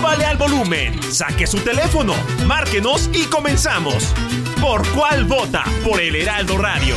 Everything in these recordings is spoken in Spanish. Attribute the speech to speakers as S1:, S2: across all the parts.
S1: Súbale al volumen, saque su teléfono, márquenos y comenzamos. ¿Por cuál vota? Por el Heraldo Radio.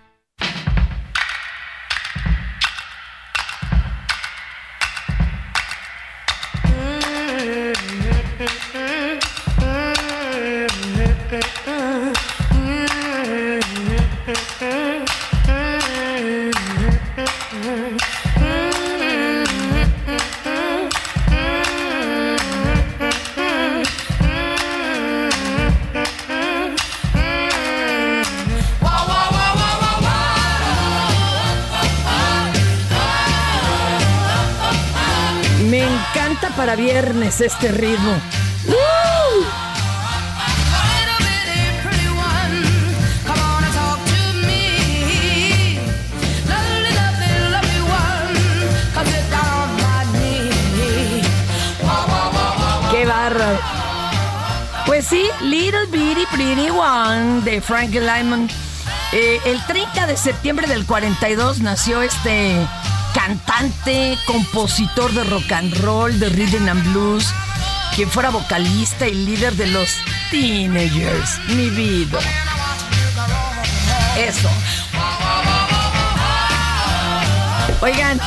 S2: Viernes este ritmo. ¡Qué bárbaro! Pues sí, Little Bitty Pretty One de Frank Lyman. Eh, el 30 de septiembre del 42 nació este cantante, compositor de rock and roll, de rhythm and blues, quien fuera vocalista y líder de los Teenagers, mi vida. Eso. Oigan,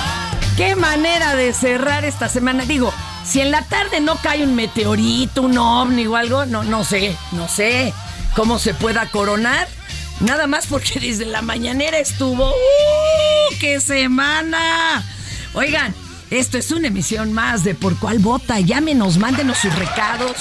S2: qué manera de cerrar esta semana. Digo, si en la tarde no cae un meteorito, un ovni o algo, no, no sé, no sé cómo se pueda coronar. Nada más porque desde la mañanera estuvo. ¡Uh! ¡Qué semana! Oigan, esto es una emisión más de Por Cuál Vota. Llámenos, mándenos sus recados,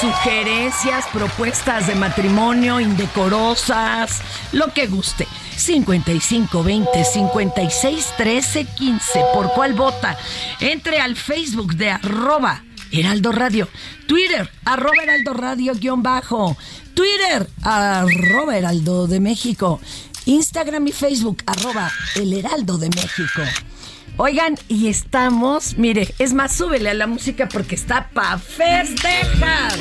S2: sugerencias, propuestas de matrimonio, indecorosas, lo que guste. 55 20 56 13 15. ¿Por cuál vota? Entre al Facebook de arroba Heraldo Radio. Twitter, arroba Heraldo Radio guion bajo. Twitter, arroba Heraldo de México. Instagram y Facebook, arroba El Heraldo de México. Oigan, y estamos, mire, es más, súbele a la música porque está pa' festejar.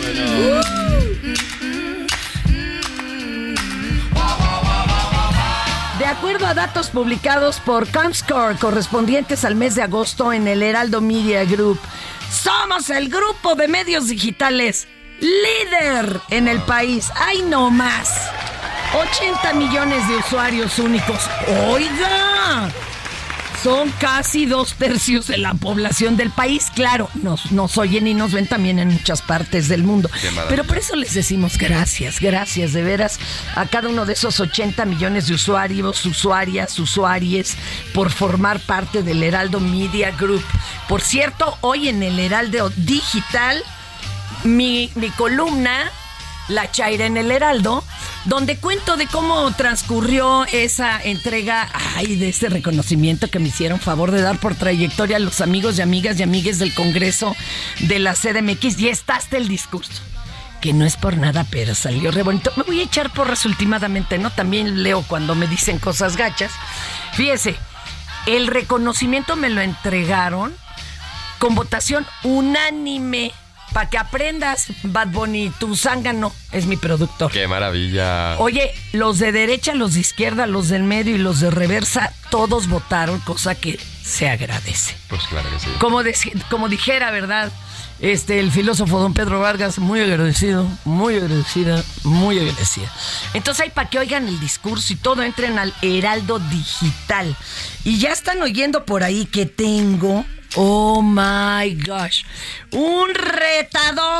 S2: De acuerdo a datos publicados por Comscore correspondientes al mes de agosto en el Heraldo Media Group, somos el grupo de medios digitales líder en el país. ¡Ay, no más! 80 millones de usuarios únicos. ¡Oiga! Son casi dos tercios de la población del país. Claro, nos, nos oyen y nos ven también en muchas partes del mundo. Pero por eso les decimos gracias, gracias de veras a cada uno de esos 80 millones de usuarios, usuarias, usuaries, por formar parte del Heraldo Media Group. Por cierto, hoy en el Heraldo Digital, mi, mi columna la Chaira en el Heraldo, donde cuento de cómo transcurrió esa entrega, ay, de ese reconocimiento que me hicieron favor de dar por trayectoria a los amigos y amigas y amigues del Congreso de la CDMX. Y está hasta el discurso. que no es por nada, pero salió re bonito. Me voy a echar porras últimamente, ¿no? También leo cuando me dicen cosas gachas. Fíjese, el reconocimiento me lo entregaron con votación unánime. Para que aprendas, Bad Bunny, tu zángano es mi productor.
S3: ¡Qué maravilla!
S2: Oye, los de derecha, los de izquierda, los del medio y los de reversa, todos votaron, cosa que se agradece.
S3: Pues claro que sí.
S2: Como, como dijera, ¿verdad? Este, el filósofo don Pedro Vargas, muy agradecido, muy agradecida, muy agradecida. Entonces hay para que oigan el discurso y todo, entren al Heraldo Digital. Y ya están oyendo por ahí que tengo, oh my gosh, un retador,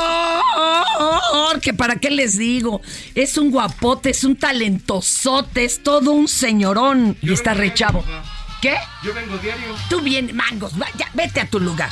S2: que para qué les digo, es un guapote, es un talentosote, es todo un señorón y está re chavo. ¿Qué?
S4: Yo vengo diario.
S2: Tú bien, mangos, vaya, vete a tu lugar.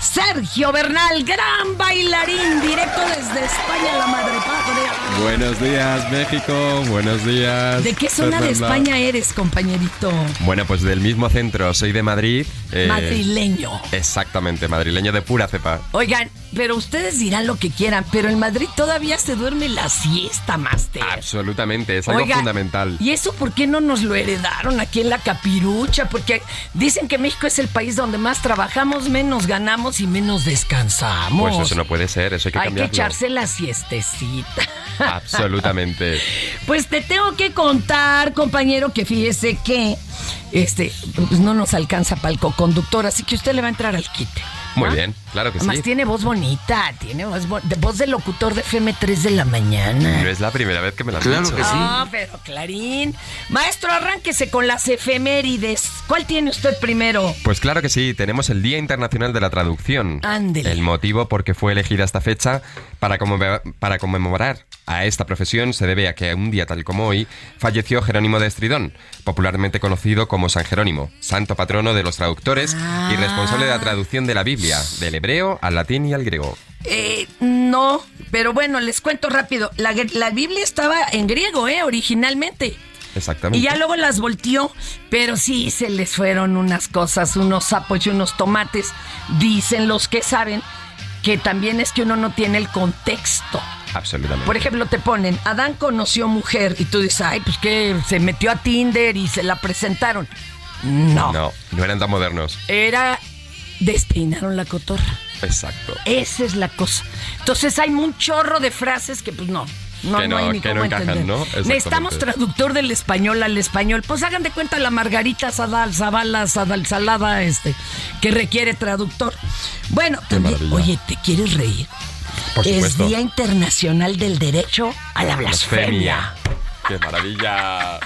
S2: Sergio Bernal, gran bailarín, directo desde España, la madre patria.
S3: Buenos días, México. Buenos días.
S2: ¿De qué zona de. España eres, compañerito?
S3: Bueno, pues del mismo centro. Soy de Madrid. eh,
S2: Madrileño.
S3: Exactamente, madrileño de pura cepa.
S2: Oigan, pero ustedes dirán lo que quieran, pero en Madrid todavía se duerme la siesta, Master.
S3: Absolutamente, es algo fundamental.
S2: ¿Y eso por qué no nos lo heredaron aquí en la capirucha? Porque dicen que México es el país donde más trabajamos, menos ganamos y menos descansamos.
S3: Pues eso no puede ser, eso hay que
S2: Hay que
S3: cambiarlo.
S2: echarse la siestecita.
S3: Absolutamente.
S2: Pues te tengo que contar, compañero, que fíjese que este pues no nos alcanza para el coconductor, así que usted le va a entrar al quite.
S3: Muy bien, claro que
S2: Además
S3: sí.
S2: tiene voz bonita, tiene voz, bo- de voz de locutor de FM 3 de la mañana.
S3: No es la primera vez que me lo han
S4: Claro
S3: dicho.
S4: que sí.
S2: Ah, pero Clarín. Maestro, arránquese con las efemérides. ¿Cuál tiene usted primero?
S3: Pues claro que sí, tenemos el Día Internacional de la Traducción.
S2: Ándele.
S3: El motivo por qué fue elegida esta fecha para, conmemora- para conmemorar a esta profesión se debe a que un día tal como hoy falleció Jerónimo de Estridón, popularmente conocido como San Jerónimo, santo patrono de los traductores y responsable de la traducción de la Biblia, del hebreo al latín y al griego.
S2: Eh, no, pero bueno, les cuento rápido. La, la Biblia estaba en griego, ¿eh? Originalmente.
S3: Exactamente.
S2: Y ya luego las volteó, pero sí se les fueron unas cosas, unos sapos y unos tomates. Dicen los que saben que también es que uno no tiene el contexto.
S3: Absolutamente.
S2: Por ejemplo, te ponen, Adán conoció mujer y tú dices, ay, pues que se metió a Tinder y se la presentaron. No,
S3: No, no eran tan modernos.
S2: era despeinaron la cotorra.
S3: Exacto.
S2: Esa es la cosa. Entonces hay un chorro de frases que pues no. No,
S3: Que
S2: no,
S3: no,
S2: hay ni
S3: que
S2: cómo
S3: no encajan. ¿no?
S2: Necesitamos traductor del español al español. Pues hagan de cuenta la Margarita Sadal, Zavala, Sadal, Salada, este, que requiere traductor. Bueno, también, oye, ¿te quieres reír?
S3: Por
S2: es. Día Internacional del Derecho a la Blasfemia.
S3: ¡Qué maravilla!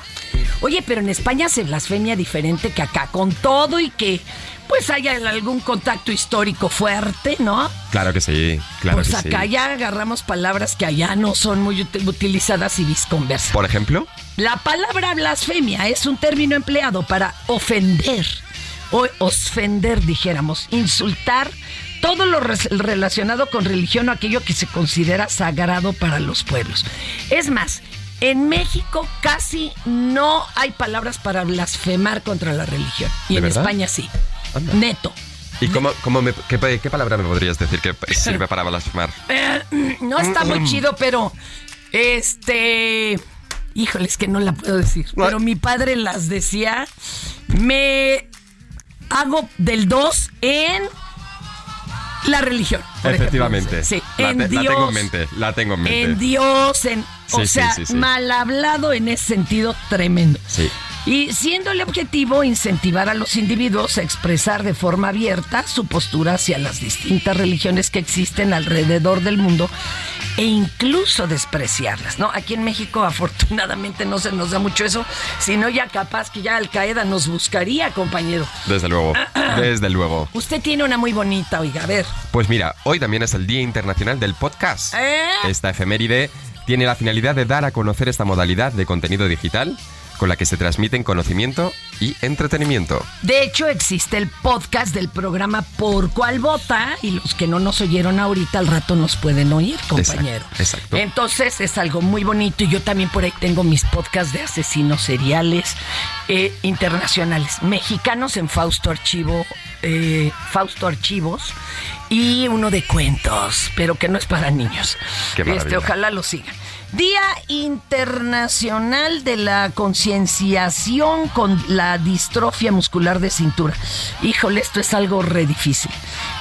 S2: Oye, pero en España se blasfemia diferente que acá, con todo y que pues haya algún contacto histórico fuerte, ¿no?
S3: Claro que sí, claro
S2: pues
S3: que
S2: acá
S3: sí.
S2: ya agarramos palabras que allá no son muy uti- utilizadas y visconversas.
S3: Por ejemplo,
S2: La palabra blasfemia es un término empleado para ofender o ofender, dijéramos, insultar todo lo relacionado con religión o aquello que se considera sagrado para los pueblos. Es más, en México casi no hay palabras para blasfemar contra la religión. Y
S3: ¿De
S2: en
S3: verdad?
S2: España sí.
S3: Anda.
S2: Neto.
S3: ¿y cómo, cómo me- qué, qué palabra me podrías decir que sirve para blasfemar?
S2: Eh, no está muy chido, pero este. Híjole, es que no la puedo decir. Pero mi padre las decía. Me hago del 2 en la religión. ejemplo.
S3: Efectivamente.
S2: Sí,
S3: la,
S2: en
S3: te-
S2: Dios.
S3: la tengo en mente, la tengo en mente.
S2: En Dios, en. O sea, mal hablado en ese sentido tremendo.
S3: Sí.
S2: Y siendo el objetivo incentivar a los individuos a expresar de forma abierta su postura hacia las distintas religiones que existen alrededor del mundo e incluso despreciarlas, ¿no? Aquí en México afortunadamente no se nos da mucho eso, sino ya capaz que ya Al Qaeda nos buscaría, compañero.
S3: Desde luego, desde luego.
S2: Usted tiene una muy bonita, oiga, a ver.
S3: Pues mira, hoy también es el Día Internacional del Podcast.
S2: ¿Eh?
S3: Esta efeméride tiene la finalidad de dar a conocer esta modalidad de contenido digital con la que se transmiten conocimiento y entretenimiento.
S2: De hecho, existe el podcast del programa Por Cuál Vota y los que no nos oyeron ahorita al rato nos pueden oír, compañero.
S3: Exacto, exacto.
S2: Entonces es algo muy bonito y yo también por ahí tengo mis podcasts de asesinos seriales eh, internacionales, mexicanos en Fausto Archivo eh, Fausto Archivos y uno de cuentos, pero que no es para niños.
S3: Qué
S2: este, ojalá lo sigan. Día Internacional de la Concienciación con la Distrofia Muscular de Cintura. Híjole, esto es algo re difícil.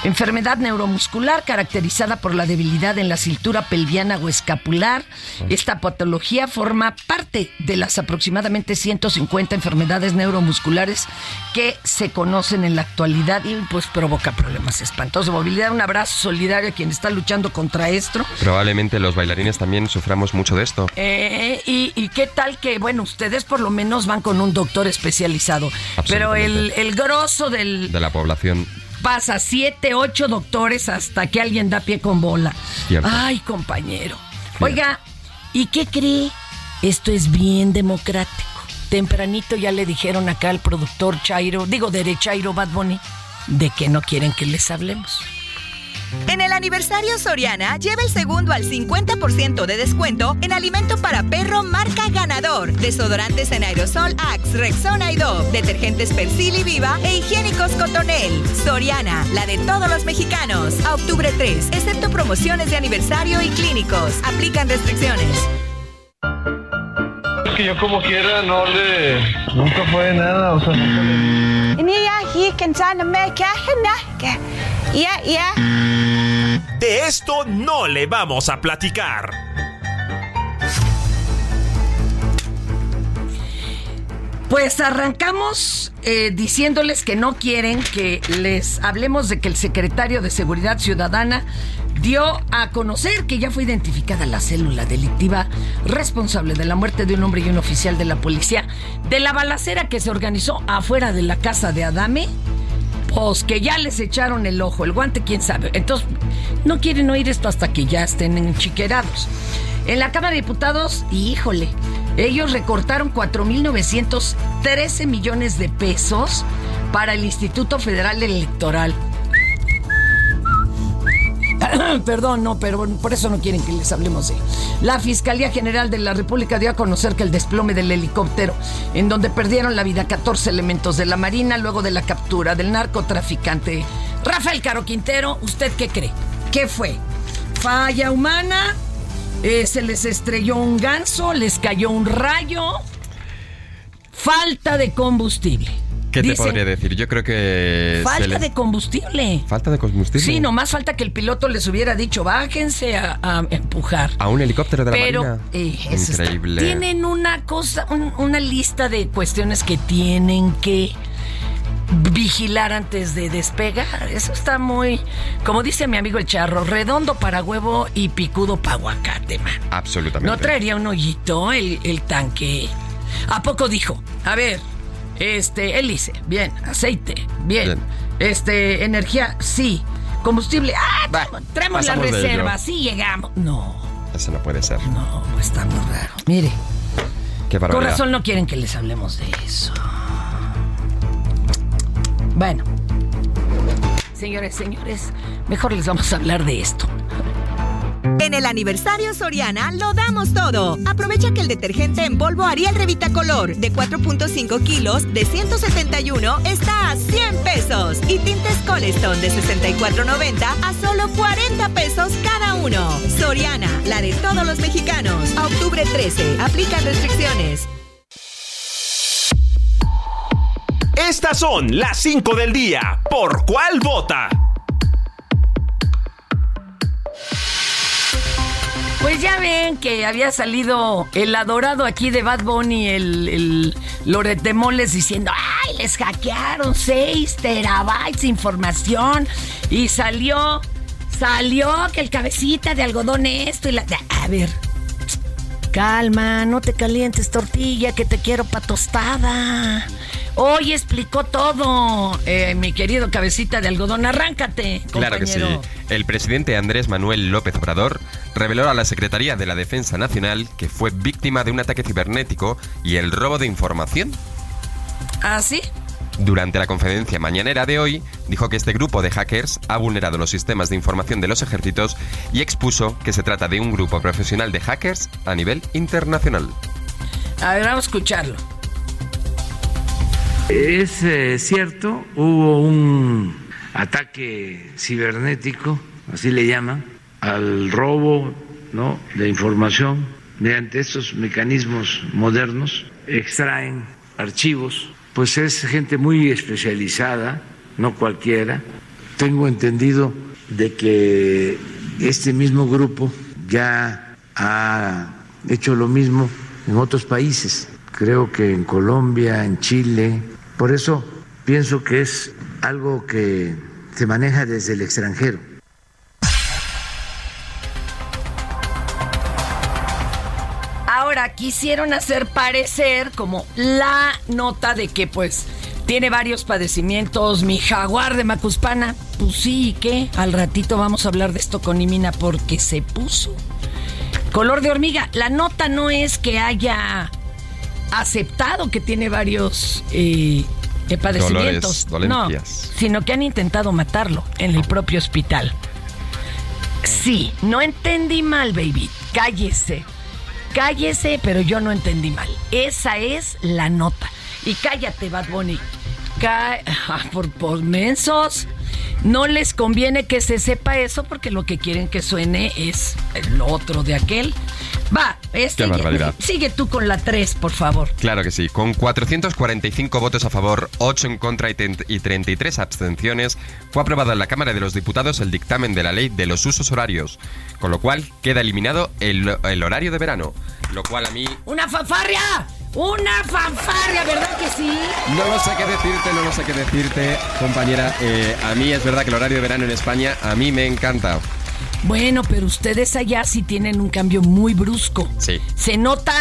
S2: Enfermedad neuromuscular caracterizada por la debilidad en la cintura pelviana o escapular. Esta patología forma parte de las aproximadamente 150 enfermedades neuromusculares que se conocen en la actualidad y pues provoca problemas espantosos. Movilidad, un abrazo solidario a quien está luchando contra esto.
S3: Probablemente los bailarines también suframos mucho de esto.
S2: Eh, y, y qué tal que, bueno, ustedes por lo menos van con un doctor especializado, pero el, el grosso del
S3: De la población.
S2: pasa siete, ocho doctores hasta que alguien da pie con bola.
S3: Cierto.
S2: Ay, compañero. Oiga, ¿y qué cree? Esto es bien democrático. Tempranito ya le dijeron acá al productor Chairo, digo derechairo Bad Bunny, de que no quieren que les hablemos.
S4: En el aniversario Soriana, lleva el segundo al 50% de descuento en alimento para perro marca ganador, desodorantes en aerosol Axe, Rexona y Dove, detergentes Persil y Viva e higiénicos Cotonel. Soriana, la de todos los mexicanos. A octubre 3, excepto promociones de aniversario y clínicos. Aplican restricciones.
S5: Es que yo como quiera no le... Nunca fue nada, o sea, nunca le...
S1: De esto no le vamos a platicar.
S2: Pues arrancamos eh, diciéndoles que no quieren que les hablemos de que el secretario de Seguridad Ciudadana dio a conocer que ya fue identificada la célula delictiva responsable de la muerte de un hombre y un oficial de la policía de la balacera que se organizó afuera de la casa de Adame. Pues que ya les echaron el ojo, el guante, quién sabe. Entonces, no quieren oír esto hasta que ya estén enchiquerados. En la Cámara de Diputados, híjole, ellos recortaron 4.913 millones de pesos para el Instituto Federal Electoral. Perdón, no, pero por eso no quieren que les hablemos de. La Fiscalía General de la República dio a conocer que el desplome del helicóptero, en donde perdieron la vida 14 elementos de la Marina luego de la captura del narcotraficante Rafael Caro Quintero, ¿usted qué cree? ¿Qué fue? ¿Falla humana? Eh, ¿Se les estrelló un ganso? ¿Les cayó un rayo? Falta de combustible.
S3: ¿Qué te podría decir? Yo creo que...
S2: Falta
S3: le-
S2: de combustible.
S3: Falta de combustible.
S2: Sí, nomás falta que el piloto les hubiera dicho, bájense a, a empujar.
S3: A un helicóptero de la
S2: Pero
S3: Marina.
S2: eh, eso está-
S3: Increíble.
S2: tienen una cosa, un- una lista de cuestiones que tienen que vigilar antes de despegar. Eso está muy, como dice mi amigo el charro, redondo para huevo y picudo para aguacate, man.
S3: Absolutamente.
S2: ¿No traería un hoyito el, el tanque? ¿A poco dijo? A ver, este, hélice, bien, aceite, bien,
S3: Bien.
S2: este, energía, sí, combustible, ah,
S3: Va,
S2: traemos- la reserva, sí llegamos. No,
S3: Eso no puede ser.
S2: no, está muy raro. Mire,
S3: Qué
S2: con razón no quieren que les hablemos de eso. Bueno, señores, señores, mejor les vamos a hablar de esto.
S4: En el aniversario Soriana lo damos todo. Aprovecha que el detergente en polvo Ariel Revita Color de 4.5 kilos de 171 está a 100 pesos. Y tintes Colestone de 64.90 a solo 40 pesos cada uno. Soriana, la de todos los mexicanos. A octubre 13. Aplican restricciones.
S1: Estas son las 5 del día. ¿Por cuál vota?
S2: Pues ya ven que había salido el adorado aquí de Bad Bunny, el, el Loret de Moles, diciendo, ¡ay, les hackearon 6 terabytes de información! Y salió, salió que el cabecita de algodón esto y la... A ver, calma, no te calientes tortilla, que te quiero pa' tostada. Hoy explicó todo, eh, mi querido cabecita de algodón, arráncate.
S3: Claro que sí. El presidente Andrés Manuel López Obrador reveló a la Secretaría de la Defensa Nacional que fue víctima de un ataque cibernético y el robo de información.
S2: ¿Ah, sí?
S3: Durante la conferencia mañanera de hoy, dijo que este grupo de hackers ha vulnerado los sistemas de información de los ejércitos y expuso que se trata de un grupo profesional de hackers a nivel internacional.
S2: A ver, vamos a escucharlo.
S6: Es eh, cierto, hubo un ataque cibernético, así le llaman, al robo ¿no? de información mediante estos mecanismos modernos, extraen archivos, pues es gente muy especializada, no cualquiera. Tengo entendido de que este mismo grupo ya ha hecho lo mismo en otros países, creo que en Colombia, en Chile. Por eso pienso que es algo que se maneja desde el extranjero.
S2: Quisieron hacer parecer como la nota de que pues tiene varios padecimientos, mi jaguar de Macuspana. Pues sí, ¿y qué? Al ratito vamos a hablar de esto con Nimina porque se puso. Color de hormiga, la nota no es que haya aceptado que tiene varios eh, padecimientos.
S3: Dolores,
S2: no, sino que han intentado matarlo en el propio hospital. Sí, no entendí mal, baby. Cállese. Cállese, pero yo no entendí mal. Esa es la nota. Y cállate, Bad Bunny. Ah, por, por mensos. No les conviene que se sepa eso porque lo que quieren que suene es el otro de aquel. Va, este,
S3: Qué barbaridad.
S2: sigue tú con la 3, por favor.
S3: Claro que sí. Con 445 votos a favor, 8 en contra y, ten- y 33 abstenciones, fue aprobado en la Cámara de los Diputados el dictamen de la ley de los usos horarios, con lo cual queda eliminado el, el horario de verano. Lo cual a mí
S2: ¡Una fanfarria! ¡Una fanfarria! ¿Verdad que sí?
S3: no lo sé qué decirte, no lo sé qué decirte, compañera. Eh, a mí es verdad que el horario de verano en España a mí me encanta.
S2: Bueno, pero ustedes allá sí tienen un cambio muy brusco.
S3: Sí.
S2: Se nota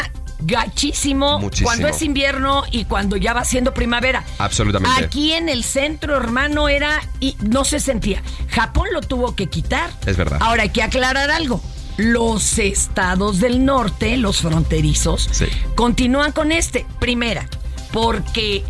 S2: gachísimo
S3: Muchísimo.
S2: cuando es invierno y cuando ya va siendo primavera.
S3: Absolutamente.
S2: Aquí en el centro, hermano, era y no se sentía. Japón lo tuvo que quitar.
S3: Es verdad.
S2: Ahora hay que aclarar algo. Los estados del norte, los fronterizos,
S3: Sí.
S2: continúan con este. Primera, porque,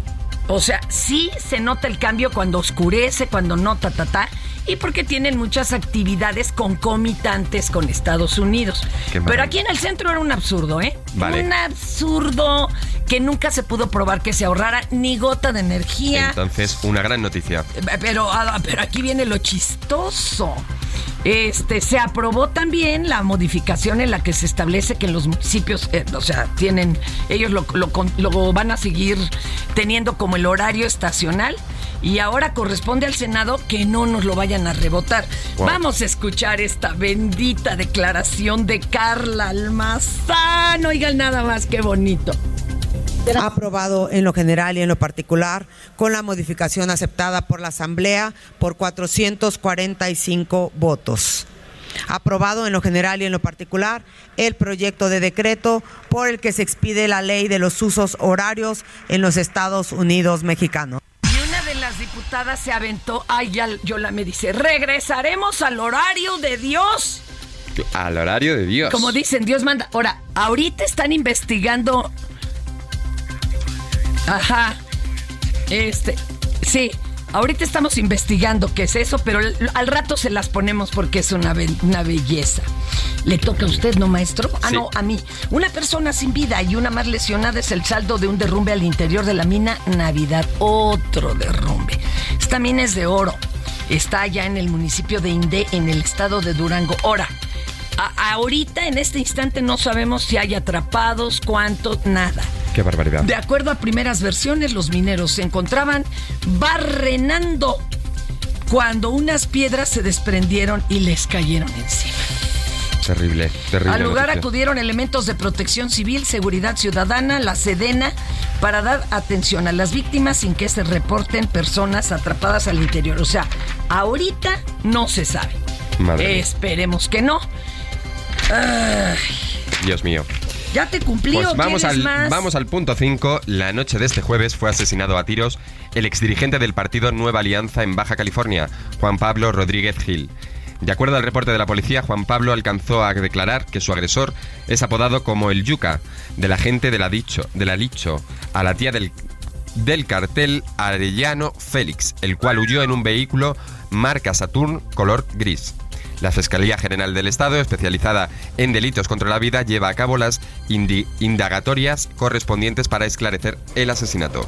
S2: o sea, sí se nota el cambio cuando oscurece, cuando no, ta, ta, ta. Y porque tienen muchas actividades concomitantes con Estados Unidos. Pero aquí en el centro era un absurdo, ¿eh?
S3: Vale.
S2: Un absurdo que nunca se pudo probar que se ahorrara ni gota de energía.
S3: Entonces, una gran noticia.
S2: Pero, ah, pero aquí viene lo chistoso. Este, se aprobó también la modificación en la que se establece que en los municipios, eh, o sea, tienen, ellos lo, lo lo van a seguir teniendo como el horario estacional y ahora corresponde al Senado que no nos lo vayan a rebotar.
S3: Wow.
S2: Vamos a escuchar esta bendita declaración de Carla Almazán. Oigan nada más, qué bonito.
S7: aprobado en lo general y en lo particular, con la modificación aceptada por la Asamblea por 445 votos. Aprobado en lo general y en lo particular el proyecto de decreto por el que se expide la ley de los usos horarios en los Estados Unidos mexicanos.
S2: Diputadas se aventó, ay, ya Yola me dice, regresaremos al horario de Dios.
S3: Al horario de Dios.
S2: Como dicen, Dios manda. Ahora, ahorita están investigando. Ajá. Este, sí. Ahorita estamos investigando qué es eso, pero al, rato se las ponemos porque es una, be- una belleza. ¿Le toca a usted, no, maestro? Ah,
S3: Sí.
S2: no, a mí. Una persona sin vida y una más lesionada es el saldo de un derrumbe al interior de la mina Navidad. Otro derrumbe. Esta mina es de oro. Está allá en el municipio de Indé, en el estado de Durango. Ahora, a- ahorita, en este instante, no sabemos si hay atrapados, cuántos, nada.
S3: Qué barbaridad.
S2: De acuerdo a primeras versiones, los mineros se encontraban barrenando cuando unas piedras se desprendieron y les cayeron encima.
S3: Terrible, terrible.
S2: Al lugar acudieron elementos de protección civil, seguridad ciudadana, la Sedena, para dar atención a las víctimas sin que se reporten personas atrapadas al interior. O sea, ahorita no se sabe.
S3: Madre mía.
S2: Esperemos que no. Ay,
S3: Dios mío.
S2: ya te cumplí
S3: Pues
S2: ¿o
S3: vamos al,
S2: más?
S3: vamos al punto 5. La noche de este jueves fue asesinado a tiros el exdirigente del partido Nueva Alianza en Baja California, Juan Pablo Rodríguez Gil. De acuerdo al reporte de la policía, Juan Pablo alcanzó a declarar que su agresor es apodado como el Yuca, de la gente de la Dicho, de la Licho, a la tía del, del cartel Arellano Félix, el cual huyó en un vehículo marca Saturn color gris. La Fiscalía General del Estado, especializada en delitos contra la vida, lleva a cabo las indagatorias correspondientes para esclarecer el asesinato.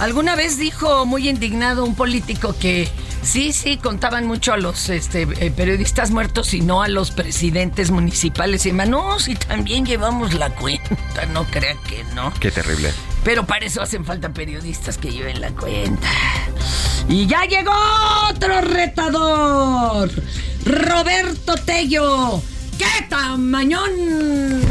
S2: Alguna vez dijo muy indignado un político que sí, sí, contaban mucho a los este, eh, periodistas muertos y no a los presidentes municipales. Y no, si también llevamos la cuenta, no crean que no.
S3: Qué terrible.
S2: Pero para eso hacen falta periodistas que lleven la cuenta. Y ya llegó otro retador, Roberto Tello. ¡Qué tamañón!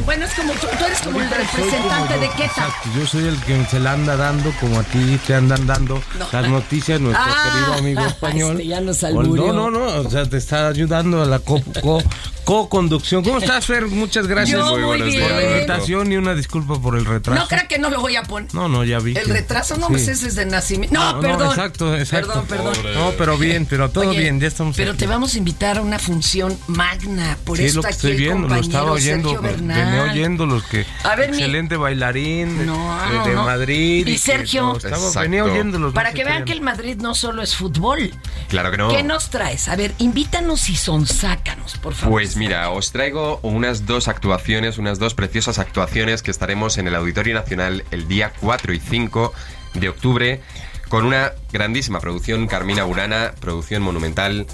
S2: Bueno, es como tú, tú eres como el representante de Queta.
S8: Exacto, yo soy el que se la anda dando, como a ti te andan dando las noticias, nuestro
S2: Ah,
S8: querido amigo español.
S2: este ya nos alburió.
S8: No, no, no, o sea, te está ayudando a la co- co- co-conducción. ¿Cómo estás, Fer? Muchas gracias
S2: Yo muy
S8: por
S2: bien.
S8: la invitación y una disculpa por el retraso.
S2: No crea que no lo voy a poner.
S8: No, no, ya vi.
S2: El
S8: que-
S2: retraso no,
S8: sí.
S2: pues ese es de nacimiento. No, perdón.
S8: exacto, exacto.
S2: Perdón, perdón.
S8: No, pero bien, pero todo
S2: Oye,
S8: bien, ya estamos
S2: Pero
S8: aquí.
S2: te vamos a invitar a una función magna. Por
S8: Sí, es
S2: eso
S8: lo que
S2: aquí
S8: estoy
S2: el
S8: viendo, lo estaba oyendo,
S2: Sergio
S8: venía oyendo los que
S2: A ver, mi-
S8: excelente bailarín de-
S2: No,
S8: de, de
S2: no.
S8: Madrid
S2: Y
S8: que-
S2: Sergio.
S8: no, estaba-
S3: Exacto.
S8: venía oyéndolos.
S2: Para
S8: no
S2: que vean que el Madrid no solo es fútbol.
S3: Claro que no.
S2: ¿Qué nos traes? A ver, invítanos y sonsácanos, por favor.
S3: Pues mira, os traigo unas dos actuaciones, unas dos preciosas actuaciones que estaremos en el Auditorio Nacional el día 4 y 5 de octubre con una grandísima producción, Carmina Burana, producción monumental.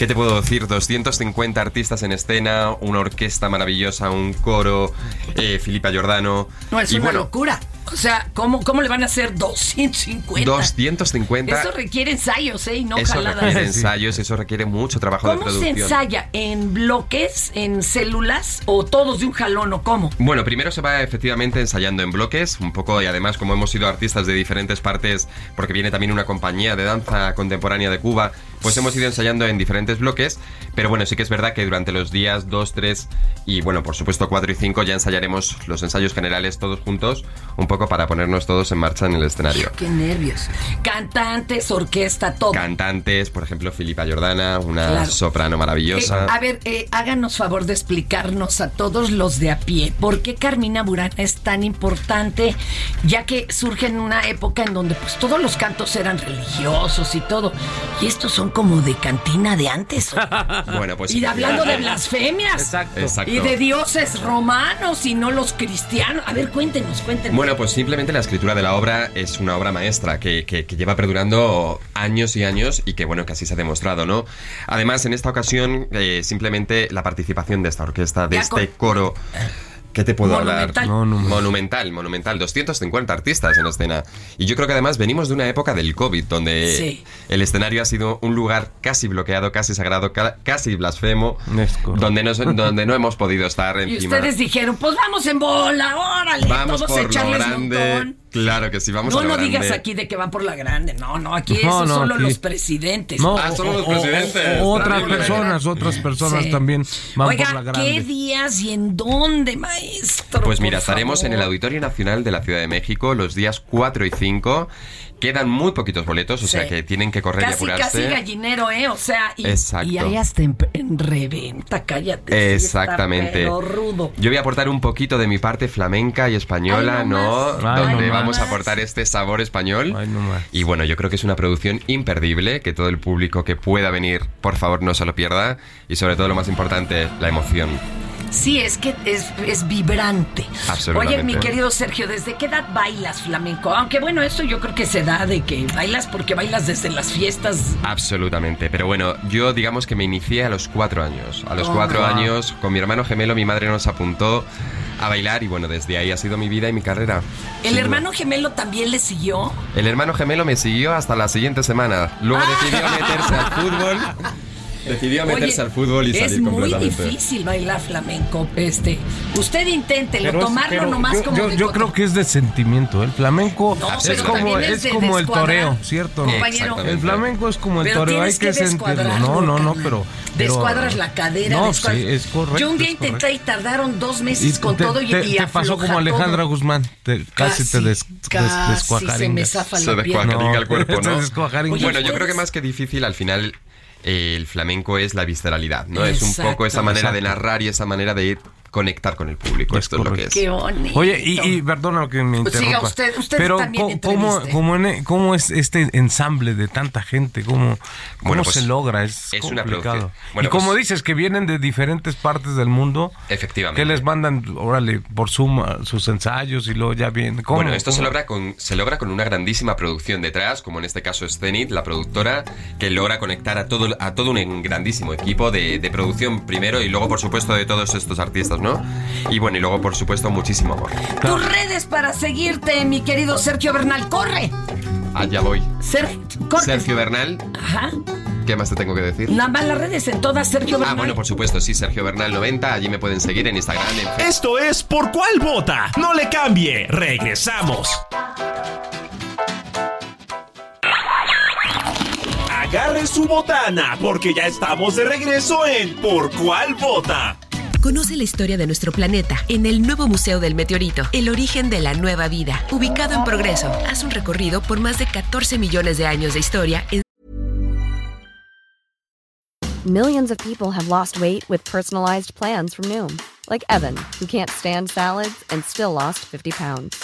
S3: ¿Qué te puedo decir? 250 artistas en escena, una orquesta maravillosa, un coro, eh, Filipa Giordano.
S2: No, es
S3: y
S2: una
S3: bueno,
S2: locura. O sea, ¿cómo, ¿cómo le van a hacer 250?
S3: 250.
S2: Eso requiere ensayos, ¿eh? Y no
S3: eso
S2: jaladas.
S3: requiere ensayos, eso requiere mucho trabajo de
S2: ¿Cómo se
S3: producción.
S2: ensaya? ¿En bloques, en células o todos de un jalón o cómo?
S3: Bueno, primero se va efectivamente ensayando en bloques, un poco, y además como hemos sido artistas de diferentes partes, porque viene también una compañía de danza contemporánea de Cuba, pues hemos ido ensayando en diferentes bloques, pero bueno, sí que es verdad que durante los días 2, 3 y bueno, por supuesto 4 y 5 ya ensayaremos los ensayos generales todos juntos, un poco para ponernos todos en marcha en el escenario.
S2: Qué nervios. Cantantes, orquesta, todo.
S3: Cantantes, por ejemplo, Filipa Jordana, una
S2: Claro.
S3: soprano maravillosa.
S2: Eh, a ver, eh, háganos favor de explicarnos a todos los de a pie por qué Carmina Burana es tan importante, ya que surge en una época en donde pues todos los cantos eran religiosos y todo, y estos son como de cantina de antes.
S3: Bueno, pues
S2: y hablando de blasfemias.
S8: Exacto.
S3: Exacto.
S2: Y de dioses romanos y no los cristianos. A ver, cuéntenos, cuéntenos.
S3: Bueno, pues simplemente la escritura de la obra es una obra maestra que, que- que lleva perdurando años y años y que, bueno, que así se ha demostrado, ¿no? Además, en esta ocasión, eh, simplemente la participación de esta orquesta, de
S2: Ya
S3: este
S2: con-
S3: coro. ¿Qué te puedo
S2: Monumental.
S3: hablar?
S8: No.
S3: monumental, monumental. 250 artistas en escena. Y yo creo que además venimos de una época del COVID, donde
S2: Sí.
S3: el escenario ha sido un lugar casi bloqueado, casi sagrado, ca- casi blasfemo, donde no, donde no hemos podido estar
S2: y
S3: encima.
S2: ustedes dijeron, pues vamos en bola, órale,
S3: Vamos
S2: todos
S3: por lo
S2: echarles
S3: grande.
S2: montón.
S3: Claro que sí, vamos
S2: no,
S3: a lo
S2: no
S3: grande.
S2: digas aquí de que van por la grande. No, no, aquí
S8: No,
S2: eso
S8: no,
S2: solo
S8: aquí-
S2: los presidentes.
S8: No,
S3: Ah, solo los
S8: o- o-
S3: presidentes.
S8: o otras personas, otras personas
S2: Sí.
S8: también van
S2: Oiga,
S8: por la grande.
S2: ¿qué días y en dónde, maestro?
S3: Pues mira, estaremos en el. Auditorio Nacional de la Ciudad de México los días 4 y 5. Quedan muy poquitos boletos, o sea
S2: Sí.
S3: que tienen que correr y
S2: Casi,
S3: apurarse.
S2: casi gallinero, ¿eh? O sea, y,
S3: Exacto.
S2: y hay hasta en, en reventa, cállate.
S3: Exactamente.
S2: pero rudo.
S3: Yo voy a aportar un poquito de mi parte flamenca y española,
S2: Ay,
S3: ¿no?
S2: no más.
S8: Ay,
S3: Donde
S8: no
S3: vamos a
S2: más.
S3: aportar este sabor español.
S8: Ay, no más.
S3: Y bueno, yo creo que es una producción imperdible, que todo el público que pueda venir, por favor, no se lo pierda. Y sobre todo, lo más importante, la emoción.
S2: Sí, es que es, es vibrante.
S3: Absolutamente.
S2: Oye, mi querido Sergio, ¿desde qué edad bailas flamenco? Aunque bueno, eso yo creo que se da de que bailas porque bailas desde las fiestas.
S3: Absolutamente, pero bueno, yo digamos que me inicié a los cuatro años. A los
S2: Oh,
S3: cuatro años, con mi hermano gemelo, mi madre nos apuntó a bailar y bueno, desde ahí ha sido mi vida y mi carrera.
S2: ¿El hermano gemelo también le siguió?
S3: El hermano gemelo me siguió hasta la siguiente semana. Luego decidió meterse al fútbol. Decidió meterse
S2: Oye,
S3: al fútbol y
S2: es
S3: salir
S2: muy
S3: completamente.
S2: difícil bailar flamenco. Este, usted inténtelo,
S8: Pero es-
S2: tomarlo
S8: pero
S2: nomás
S8: yo,
S2: como
S8: yo, yo creo que es de sentimiento. El flamenco
S2: No,
S8: es como,
S2: es
S8: es
S2: de
S8: como el toreo, ¿cierto? No?
S2: Compañero.
S8: El flamenco es como el
S2: Pero
S8: toreo, hay que,
S2: que
S8: sentirlo. No, no, no, pero. pero-
S2: Descuadras la cadera.
S8: No,
S2: descuadras-
S8: sí, es correcto.
S2: Yo un día
S8: es
S2: intenté y tardaron dos meses
S8: Y
S2: con
S8: te,
S2: todo y,
S8: te-
S2: y
S8: te pasó como Alejandra
S2: todo.
S8: Guzmán, te- casi, te des,
S2: se me zafa la
S3: descuajaringa el cuerpo. Bueno, yo creo que más que difícil, al final el flamenco es la visceralidad, ¿no? Es un poco esa manera de narrar y esa manera de ir conectar con el público. Esto es lo que es.
S2: Qué bonito.
S8: Oye, y, y perdona que me
S2: Pues siga
S8: interrumpa.
S2: usted, usted
S8: pero
S2: también
S8: ¿cómo, cómo, en- cómo es este ensamble de tanta gente? ¿Cómo, cómo
S3: Bueno, pues,
S8: se logra? Es,
S3: es
S8: complicado.
S3: Bueno,
S8: y como
S3: pues-
S8: dices, que vienen de diferentes partes del mundo,
S3: Efectivamente.
S8: que les mandan, órale, por Zoom a sus ensayos y luego ya vienen. ¿Cómo?
S3: Bueno, esto se logra, con, se logra con una grandísima producción detrás, como en este caso es Zenith, la productora, que logra conectar a todo, a todo un grandísimo equipo de, de producción primero y luego, por supuesto, de todos estos artistas, ¿no? Y bueno, y luego, por supuesto, muchísimo amor.
S2: Tus redes para seguirte, mi querido Sergio Bernal. ¡Corre!
S3: Allá voy.
S2: Ser, corre.
S3: Sergio Bernal,
S2: Ajá.
S3: ¿qué más te tengo que decir?
S2: Nada más las redes en todas, Sergio Bernal.
S3: Ah, bueno, por supuesto, sí, Sergio Bernal 90, allí me pueden seguir en Instagram, en Facebook.
S1: Esto es Por Cuál Vota. No le cambie. Regresamos. Agarre su botana porque ya estamos de regreso en Por Cuál Vota.
S9: Conoce la historia de nuestro planeta en el nuevo Museo del Meteorito, el origen de la nueva vida, ubicado en Progreso. Haz un recorrido por más de 14 millones de años de historia en
S10: Millions of people have lost weight with personalized plans from Noom, like Evan, who can't stand salads and still lost 50 pounds.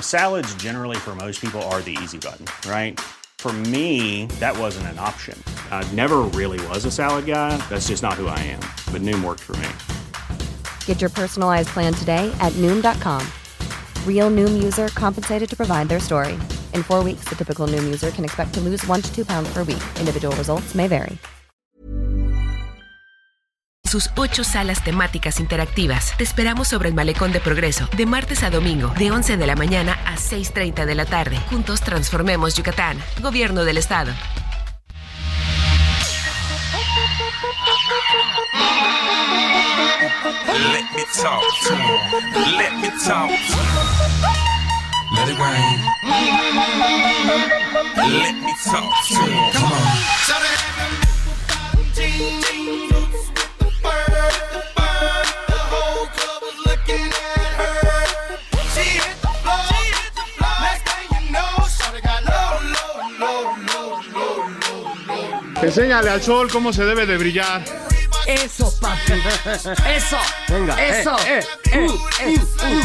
S11: Salads, generally, for most people, are the easy button, right? For me, that wasn't an option. I never really was a salad guy. That's just not who I am. But Noom worked for me.
S10: Get your personalized plan today at Noom.com. Real Noom user compensated to provide their story. In four weeks, the typical Noom user can expect to lose one to two pounds per week. Individual results may vary.
S9: sus ocho salas temáticas interactivas. Te esperamos sobre el Malecón de Progreso, de martes a domingo, de 11 de la mañana a 6.30 de la tarde. Juntos transformemos Yucatán. Gobierno del Estado.
S12: Let me talk to him. Let me talk. To him. Let it rain. Let me talk to him. Come on.
S13: Enséñale al sol cómo se debe de brillar.
S2: Eso, papi. Eso.
S13: Venga,
S2: Eso.
S13: eh,
S2: Eh, eh, uh.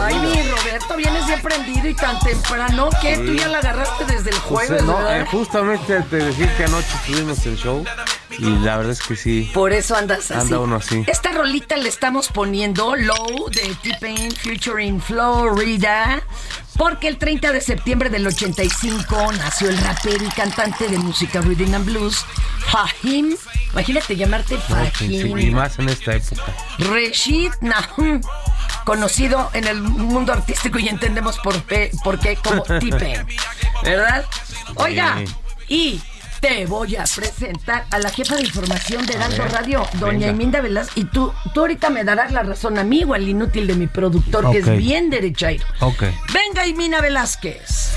S2: Ay, mi Roberto, vienes bien prendido y tan temprano que tú ya la agarraste desde el jueves,
S8: no,
S2: ¿verdad?
S8: eh, justamente te decir que anoche tuvimos el show y la verdad es que sí.
S2: Por eso andas así.
S8: Anda uno así.
S2: Esta rolita le estamos poniendo Low de T-Pain featuring Florida. Porque el 30 de septiembre del 85 nació el rapero y cantante de música Rhythm and Blues, Fahim. Imagínate llamarte
S8: sí,
S2: Fahim.
S8: y más en esta época.
S2: Rashid Nahum, conocido en el mundo artístico y entendemos por, qué- por qué como T-Pain. ¿Verdad? Oiga, y te voy a presentar a la jefa de información de Heraldo Radio, doña. Eminda Velázquez. Y tú, tú ahorita me darás la razón a mí o al inútil de mi productor, que es bien derechairo.
S8: Ok.
S2: Venga, Emina Velázquez.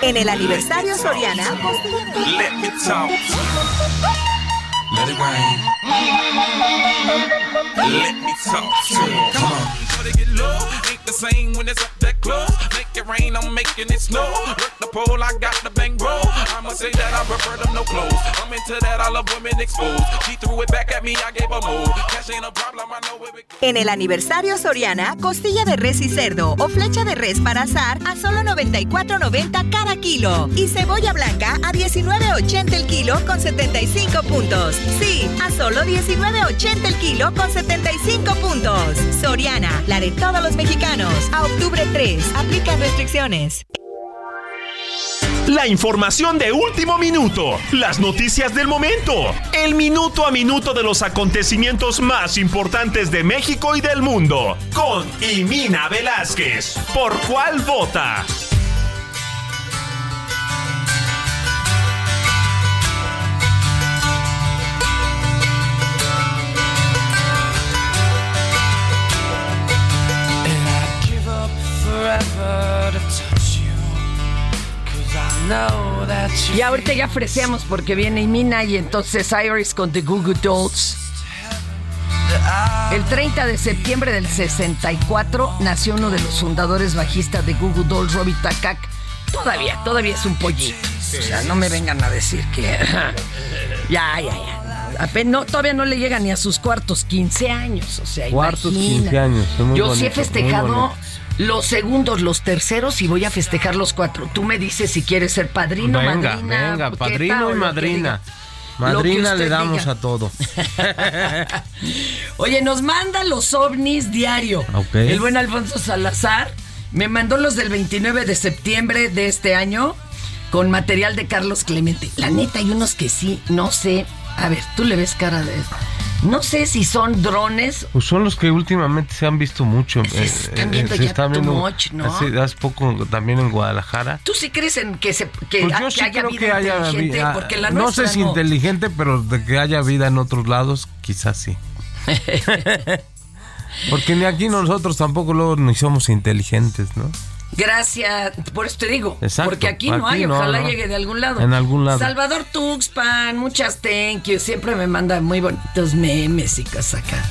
S4: En el aniversario Soriana,
S12: Let me talk. Rain. Let me talk to him. Come on.
S4: En el aniversario Soriana, costilla de res y cerdo o flecha de res para asar a solo 94.90 cada kilo. Y cebolla blanca a 19.80 el kilo con 75 puntos. Sí, a solo 19.80 el kilo con 75 puntos. Soriana, la de todos los mexicanos. A octubre 3, aplica restricciones.
S1: La información de último minuto, las noticias del momento, el minuto a minuto de los acontecimientos más importantes de México y del mundo, con Imina Velázquez. ¿Por cuál vota?
S2: Y ahorita ya freseamos porque viene Imina y entonces Iris con The Goo Goo Dolls. El 30 de septiembre del 64 nació uno de los fundadores bajistas de Google Dolls, Robbie Takak. Todavía, todavía es un pollito. O sea, no me vengan a decir que... ya, ya, ya. No, todavía no le llega ni a sus cuartos 15 años. O sea,
S8: Cuartos,
S2: imagina.
S8: 15 años.
S2: Yo sí he festejado. Los segundos, los terceros y voy a festejar los cuatro. Tú me dices si quieres ser padrino,
S8: Venga,
S2: madrina.
S8: venga,
S2: ¿qué
S8: padrino y madrina. Madrina le damos
S2: diga.
S8: a todo.
S2: Oye, nos manda los ovnis diario.
S8: Ok.
S2: El buen Alfonso Salazar me mandó los del 29 de septiembre de este año con material de Carlos Clemente. La neta, hay unos que sí, no sé. A ver, tú le ves cara de... No sé si son drones.
S8: Pues son los que últimamente se han visto mucho.
S2: Se están
S8: eh,
S2: viendo
S8: se
S2: ya
S8: están viendo
S2: much, ¿no?
S8: Hace, hace poco también en Guadalajara.
S2: ¿Tú sí crees en que, se, que,
S8: Pues
S2: a-
S8: yo
S2: que
S8: sí
S2: haya
S8: creo
S2: vida
S8: que haya
S2: inteligente? Porque la
S8: no sé si inteligente, pero de que haya vida en otros lados, quizás sí. Porque ni aquí nosotros tampoco luego ni somos inteligentes, ¿no?
S2: Gracias, por eso te digo.
S8: Exacto,
S2: Porque aquí no hay,
S8: no,
S2: ojalá
S8: no.
S2: llegue de algún lado.
S8: En algún lado.
S2: Salvador Tuxpan, muchas thank you. Siempre me manda muy bonitos memes y cosas acá.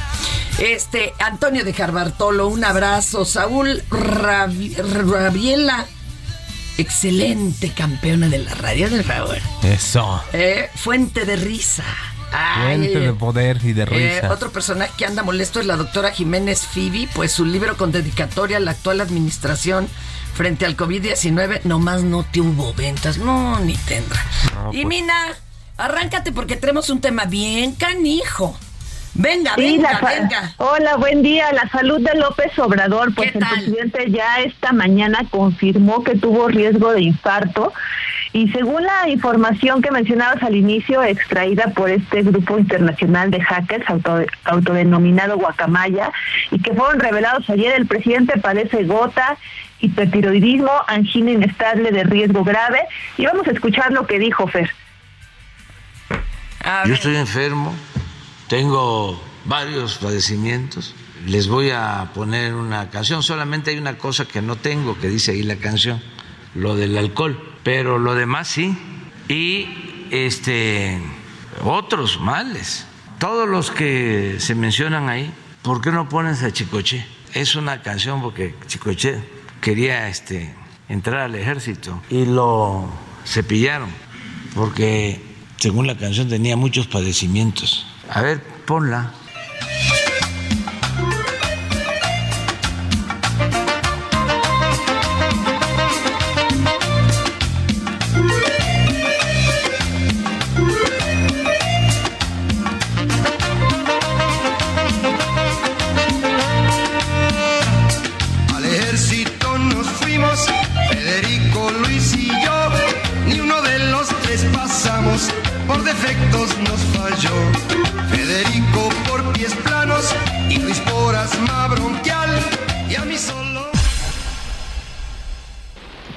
S2: Este, Antonio de Jarbartolo, un abrazo. Saúl Rabi- Rabiela, excelente campeona de la radio del favor.
S8: Eso.
S2: Eh, fuente de risa.
S8: Fuente de poder y de
S2: eh,
S8: risa.
S2: otro personaje que anda molesto es la doctora Jiménez Fibi, pues su libro con dedicatoria a la actual administración frente al COVID-19 nomás no tuvo ventas, no, ni tendrá.
S8: No,
S2: y
S8: pues.
S2: Mina, arráncate porque tenemos un tema bien canijo. Venga,
S14: Sí,
S2: venga, venga.
S14: Hola, buen día. La salud de López Obrador, pues el presidente ya esta mañana confirmó que tuvo riesgo de infarto y según la información que mencionabas al inicio, extraída por este grupo internacional de hackers auto- autodenominado Guacamaya y que fueron revelados ayer, el presidente padece gota, hipertiroidismo, angina inestable de riesgo grave y vamos a escuchar lo que dijo Fer.
S6: Yo estoy enfermo, tengo varios padecimientos. Les voy a poner una canción. Solamente hay una cosa que no tengo, que dice ahí la canción, lo del alcohol. Pero lo demás sí. Y este otros males. Todos los que se mencionan ahí, ¿por qué no pones a Chicoche? Es una canción porque Chicoche quería este entrar al ejército y lo cepillaron porque según la canción tenía muchos padecimientos. A ver, ponla.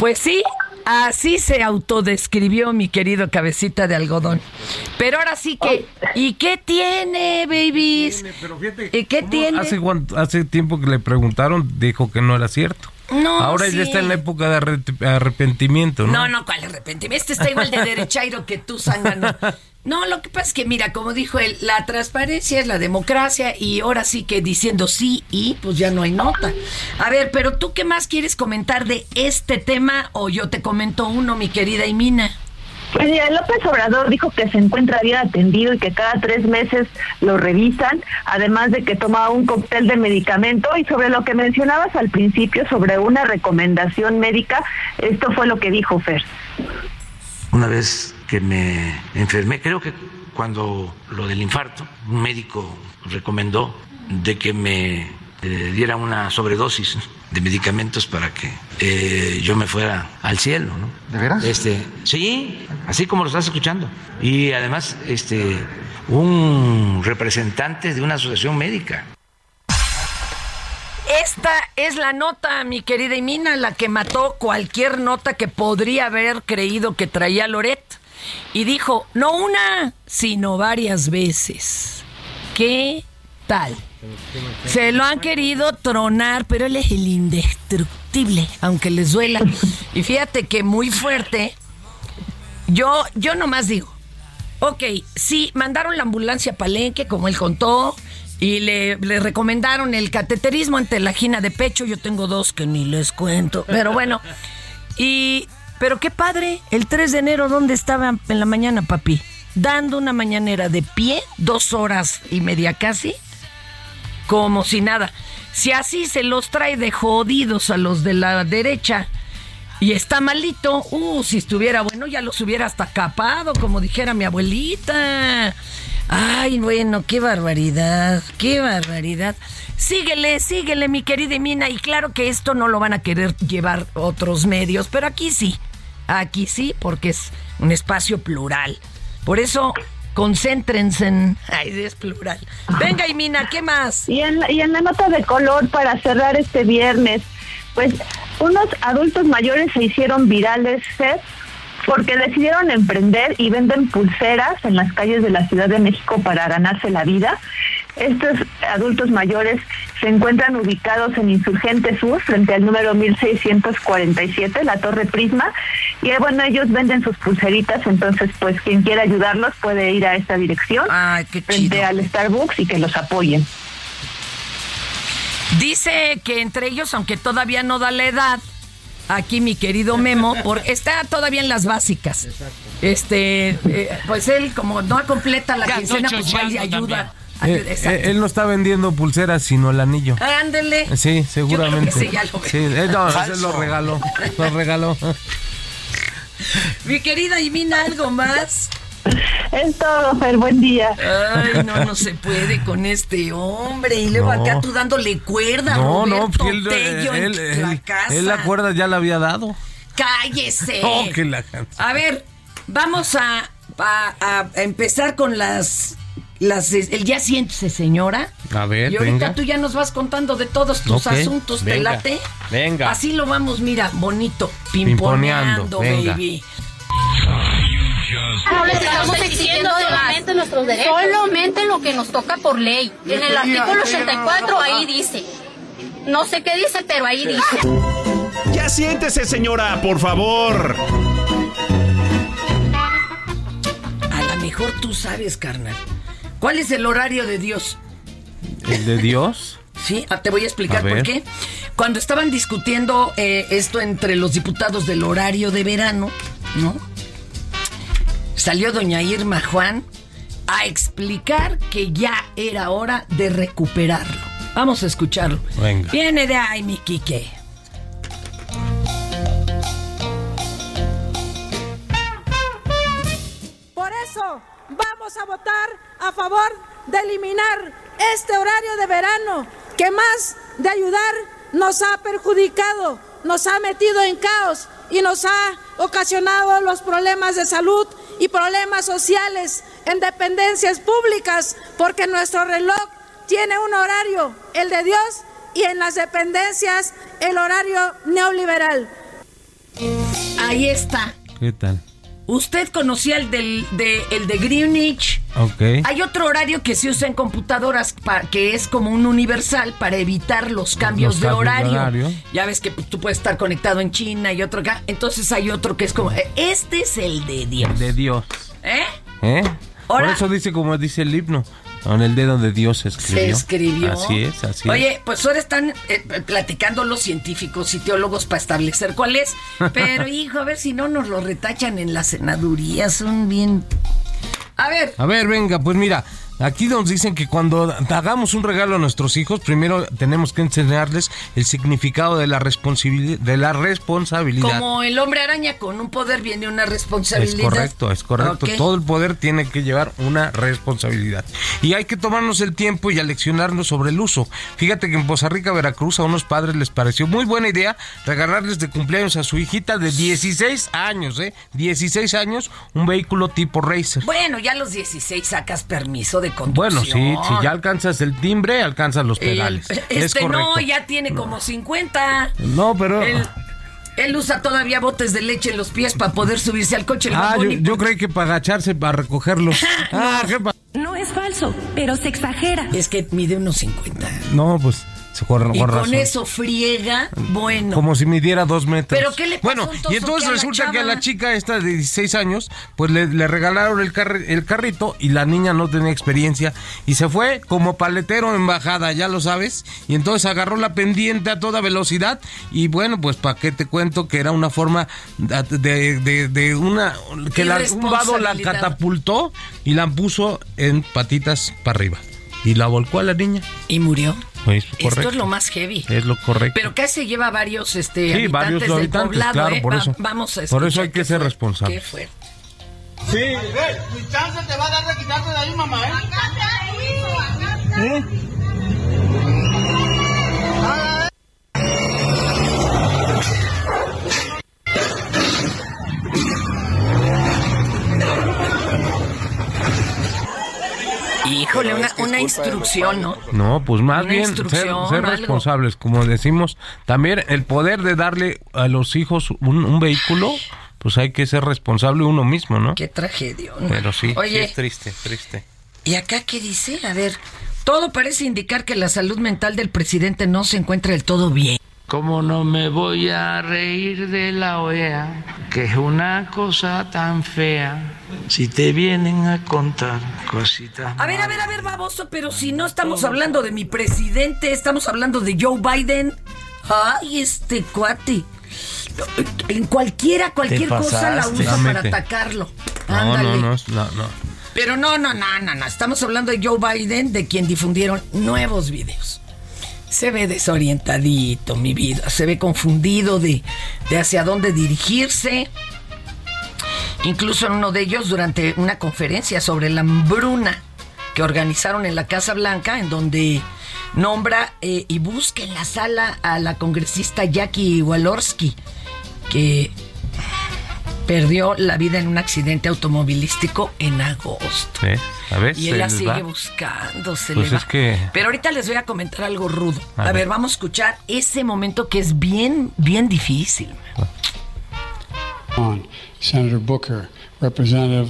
S2: Pues sí, así se autodescribió mi querido cabecita de algodón. Pero ahora sí que, ¿y qué tiene, babies? ¿Y qué tiene?
S8: Hace, hace tiempo que le preguntaron, dijo que no era cierto.
S2: No,
S8: Ahora
S2: sí.
S8: ya está en la época de arre- arrepentimiento, ¿no?
S2: No, no, ¿cuál arrepentimiento? Este está igual de derechairo que tú, zángano. No, lo que pasa es que, mira, como dijo él, la transparencia es la democracia y ahora sí que diciendo sí y pues ya no hay nota. A ver, pero tú qué más quieres comentar de este tema o yo te comento uno, mi querida Imina.
S14: Pues López Obrador dijo que se encuentra bien atendido y que cada tres meses lo revisan, además de que toma un cóctel de medicamento y sobre lo que mencionabas al principio sobre una recomendación médica, esto fue lo que dijo Fer.
S6: Una vez que me enfermé, creo que cuando lo del infarto, un médico recomendó de que me eh, diera una sobredosis de medicamentos para que eh, yo me fuera al cielo, ¿no?
S15: ¿De veras?
S6: Este, sí, así como lo estás escuchando. Y además, este, un representante de una asociación médica.
S2: Esta es la nota, mi querida Imina, la que mató cualquier nota que podría haber creído que traía Loret. Y dijo, no una, sino varias veces. ¿Qué tal? Se lo han querido tronar, pero él es el indestructible, aunque les duela. Y fíjate que muy fuerte. Yo, yo nomás digo, ok, sí, mandaron la ambulancia a Palenque, como él contó, Y le, le recomendaron el cateterismo ante la gina de pecho. Yo tengo dos que ni les cuento. Pero bueno. Y. Pero qué padre. El 3 de enero, ¿dónde estaba en la mañana, papi? Dando una mañanera de pie, dos horas y media casi. Como si nada. Si así se los trae de jodidos a los de la derecha y está malito, uh, si estuviera bueno ya los hubiera hasta capado, como dijera mi abuelita. Ay, bueno, qué barbaridad, qué barbaridad. Síguele, síguele, mi querida Mina. Y claro que esto no lo van a querer llevar otros medios, pero aquí sí, aquí sí, porque es un espacio plural. Por eso, concéntrense en... Ay, es plural. Venga, Mina, ¿qué más?
S14: Y en, y en la nota de color para cerrar este viernes, pues unos adultos mayores se hicieron virales, porque decidieron emprender y venden pulseras en las calles de la Ciudad de México para ganarse la vida. Estos adultos mayores se encuentran ubicados en Insurgente Sur, frente al número 1647, la Torre Prisma. Y eh, bueno, ellos venden sus pulseritas, entonces pues quien quiera ayudarlos puede ir a esta dirección, frente al Starbucks y que los apoyen.
S2: Dice que entre ellos, aunque todavía no da la edad, aquí mi querido Memo, porque está todavía en las básicas. Este, eh, pues él como no completa la quincena, pues va y ayuda.
S8: Eh, eh, él no está vendiendo pulseras, sino el anillo.
S2: Ándele.
S8: Sí, seguramente.
S2: sí, ya lo.
S8: Sí, eh, no, ese lo regaló. Lo regaló.
S2: Mi querida Ymina, ¿algo más?
S14: Es todo, Fer, buen día.
S2: Ay, no, no se puede con este hombre. Y luego
S8: No.
S2: acá tú dándole cuerda,
S8: No, no, porque él,
S2: Tello en
S8: él-
S2: la
S8: él-
S2: casa.
S8: él la cuerda ya la había dado.
S2: ¡Cállese!
S8: Oh, que la
S2: A ver, vamos a, a- a empezar con las... las el ya siéntese, señora.
S8: A ver,
S2: Y ahorita
S8: venga.
S2: tú ya nos vas contando de todos tus asuntos, ¿te
S8: venga,
S2: late?
S8: venga.
S2: Así lo vamos, mira, bonito,
S8: Pimponeando,
S2: pimponeando,
S8: venga.
S2: baby.
S15: No les estamos exigiendo solamente nuestros derechos. Solamente lo que nos toca por ley. En el artículo 84 ahí dice. No sé qué dice, pero ahí dice.
S1: Ya siéntese, señora, por favor.
S2: A lo mejor tú sabes, carnal. ¿Cuál es el horario de Dios?
S8: ¿El de Dios?
S2: Sí, ah, te voy a explicar
S8: A
S2: por qué. Cuando estaban discutiendo eh, esto entre los diputados del horario de verano, ¿no? Salió doña Irma Juan a explicar que ya era hora de recuperarlo. Vamos a escucharlo.
S8: Venga.
S2: Viene de ahí, mi Quique.
S16: Eso vamos a votar a favor de eliminar este horario de verano que más de ayudar nos ha perjudicado, nos ha metido en caos y nos ha ocasionado los problemas de salud y problemas sociales en dependencias públicas porque nuestro reloj tiene un horario, el de Dios, y en las dependencias el horario neoliberal.
S2: Ahí está.
S8: ¿Qué tal?
S2: ¿Usted conocía el, del, de, el de Greenwich?
S8: Ok.
S2: Hay otro horario que se usa en computadoras que es como un universal para evitar los cambios,
S8: Los
S2: de,
S8: cambios de
S2: horario.
S8: horario.
S2: Ya ves que tú puedes estar conectado en China y otro acá. Entonces hay otro que es como. Este es el de Dios.
S8: De Dios.
S2: ¿Eh?
S8: ¿Eh? Por
S2: Ahora-
S8: eso dice como dice el himno. Con el dedo de Dios se escribió.
S2: Se escribió.
S8: Así es, así
S2: Oye, pues ahora están eh, platicando los científicos y teólogos para establecer cuál es. Pero, hijo, a ver si no nos lo retachan en la senaduría. Son bien. A ver,
S8: A ver, venga, pues mira, aquí nos dicen que cuando hagamos un regalo a nuestros hijos, primero tenemos que enseñarles el significado de la, de la responsabilidad.
S2: como el hombre araña con un poder viene una
S8: Es
S2: responsabilidad.
S8: correcto, es correcto. Todo el poder tiene que llevar una responsabilidad. Y hay que tomarnos el tiempo y aleccionarnos sobre el uso. Fíjate que en Poza Rica, Veracruz, a unos padres les pareció muy buena idea regalarles de cumpleaños a su hijita de 16 años, ¿eh? 16 años, un vehículo tipo Racer.
S2: Bueno, ya a los 16 sacas permiso de conducción.
S8: Bueno, sí, si ya alcanzas el timbre, alcanzas los
S2: El-
S8: pedales. es
S2: este
S8: correcto.
S2: no, ya tiene como 50.
S8: No, pero...
S2: Él, él usa todavía botes de leche en los pies para poder subirse al coche. El
S8: Ah, yo, yo creí que para agacharse, para recogerlos. ah, ¿qué pa-
S2: No es falso, pero se exagera. Es que mide unos 50.
S8: No, pues
S2: Y
S8: con
S2: eso friega, bueno.
S8: Como si midiera dos metros.
S2: ¿Pero qué le pasó
S8: Bueno, y entonces
S2: que a la
S8: resulta que a la chica esta de 16 años, pues le, le regalaron el, carri- el carrito y la niña no tenía experiencia y se fue como paletero en bajada, ya lo sabes. Y entonces agarró la pendiente a toda velocidad y bueno, pues para qué te cuento que era una forma de, de- de una... que la- un vado la catapultó y la puso en patitas para arriba. Y la volcó a la niña.
S2: Y murió.
S8: Pues,
S2: Esto
S8: correcto.
S2: es lo más heavy.
S8: Es lo correcto.
S2: Pero casi lleva varios este,
S8: Sí,
S2: habitantes
S8: varios
S2: del
S8: habitantes,
S2: poblado,
S8: claro,
S2: ¿eh?
S8: por
S2: Va-
S8: eso.
S2: Vamos a
S8: Por eso hay
S2: qué
S8: que ser
S2: fue-
S8: responsable.
S2: qué fue.
S17: Sí, mi chance te va a dar de quitarte de ahí, mamá, ¿eh? ¿Eh?
S2: Híjole, una,
S17: es que es
S2: una instrucción, ¿no?
S8: No, pues más
S2: Una
S8: bien ser, responsables, como decimos. También el poder de darle a los hijos un, un vehículo, pues hay que ser responsable uno mismo, ¿no?
S2: Qué tragedia.
S8: Pero sí,
S2: Oye.
S8: sí es triste, triste.
S2: ¿Y acá qué dice? A ver, todo parece indicar que la salud mental del presidente no se encuentra del todo bien.
S18: ¿Cómo no me voy a reír de la OEA? Que es una cosa tan fea. Si te vienen a contar cositas.
S2: A ver, a ver, a ver, baboso, pero si no estamos hablando de mi presidente, estamos hablando de Joe Biden. Ay, este cuate. En cualquiera, cualquier cosa la usa para atacarlo.
S8: No,
S2: Ándale.
S8: no, no, no, no.
S2: Pero no, no, no, no, no. Estamos hablando de Joe Biden, de quien difundieron nuevos videos. Se ve desorientadito, mi vida. Se ve confundido de, de hacia dónde dirigirse. Incluso en uno de ellos, durante una conferencia sobre la hambruna que organizaron en la Casa Blanca, en donde nombra eh, y busca en la sala a la congresista Jackie Walorski, que perdió la vida en un accidente automovilístico en agosto.
S8: ¿Eh? A ver,
S2: Y
S8: se
S2: él la
S8: les
S2: sigue
S8: va.
S2: buscando, se
S8: Pues
S2: le
S8: es
S2: va.
S8: que-
S2: Pero ahorita les voy a comentar algo rudo.
S8: A
S2: A, ver.
S8: ver.
S2: vamos a escuchar ese momento que es bien, bien difícil.
S19: on. Senator Booker, Representative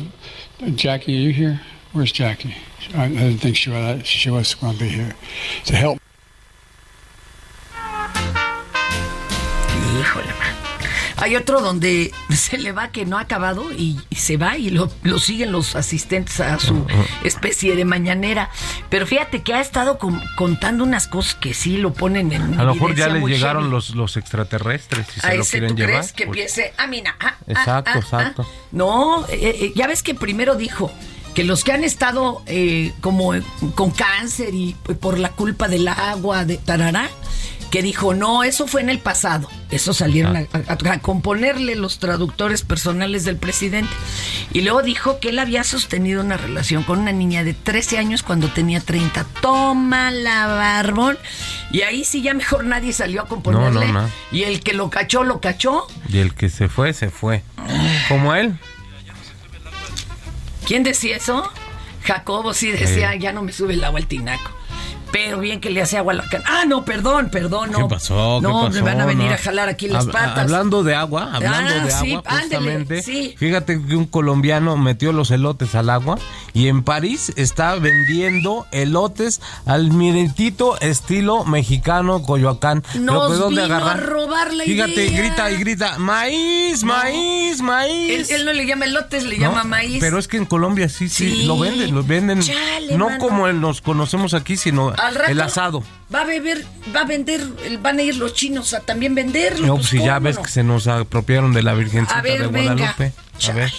S19: Jackie, are you here? Where's Jackie? I, I didn't think she was, she was going to be here to help.
S2: Híjole. Hay otro donde se le va que no ha acabado y, y se va y lo, lo siguen los asistentes a su especie de mañanera. Pero fíjate que ha estado con- contando unas cosas que sí lo ponen en
S8: A lo mejor ya les llegaron los, los extraterrestres y
S2: ¿A
S8: se lo quieren
S2: tú
S8: llevar.
S2: crees que
S8: pues-
S2: empiece? Ah, mira. ah, ah,
S8: Exacto,
S2: ah,
S8: exacto.
S2: No, eh, eh, ya ves que primero dijo que los que han estado eh, como eh, con cáncer y eh, por la culpa del agua, de tarará, que dijo, no, eso fue en el pasado. Eso salieron
S8: Ah.
S2: a, a- a componerle los traductores personales del presidente. Y luego dijo que él había sostenido una relación con una niña de 13 años cuando tenía 30. Toma la barbón. Y ahí sí ya mejor nadie salió a componerle.
S8: No, no, no.
S2: Y el que lo cachó, lo cachó.
S8: Y el que se fue, se fue. Como él.
S2: ¿Quién decía eso? Jacobo sí decía,
S8: Sí.
S2: ya no me sube el agua al tinaco. Pero bien que le hace agua a la cana. Ah, no, perdón, perdón, no.
S8: ¿Qué pasó? ¿Qué
S2: no,
S8: pasó?
S2: me van a venir
S8: No.
S2: a jalar aquí las
S8: Hab-
S2: patas.
S8: Hablando de agua, hablando
S2: Ah,
S8: de
S2: sí,
S8: agua,
S2: ándele,
S8: justamente.
S2: sí.
S8: Fíjate que un colombiano metió los elotes al agua y en París está vendiendo elotes al miritito estilo mexicano Coyoacán.
S2: Nos
S8: ¿de dónde
S2: vino
S8: agarrar?
S2: a robar la
S8: Fíjate,
S2: idea.
S8: grita y grita, maíz,
S2: No.
S8: maíz,
S2: Él,
S8: maíz.
S2: él no le llama elotes, le
S8: ¿No?
S2: llama maíz.
S8: Pero es que en Colombia sí, sí,
S2: Sí.
S8: lo venden, lo venden.
S2: Chale,
S8: no
S2: mano.
S8: como los conocemos aquí, sino
S2: Al rato
S8: el asado.
S2: Va a beber, va a vender, van a ir los chinos a también venderlo.
S8: No,
S2: pues,
S8: pues si ya
S2: ¿cómo
S8: ves
S2: no?
S8: que se nos apropiaron de la Virgencita
S2: A ver,
S8: de
S2: venga.
S8: Guadalupe. A ver.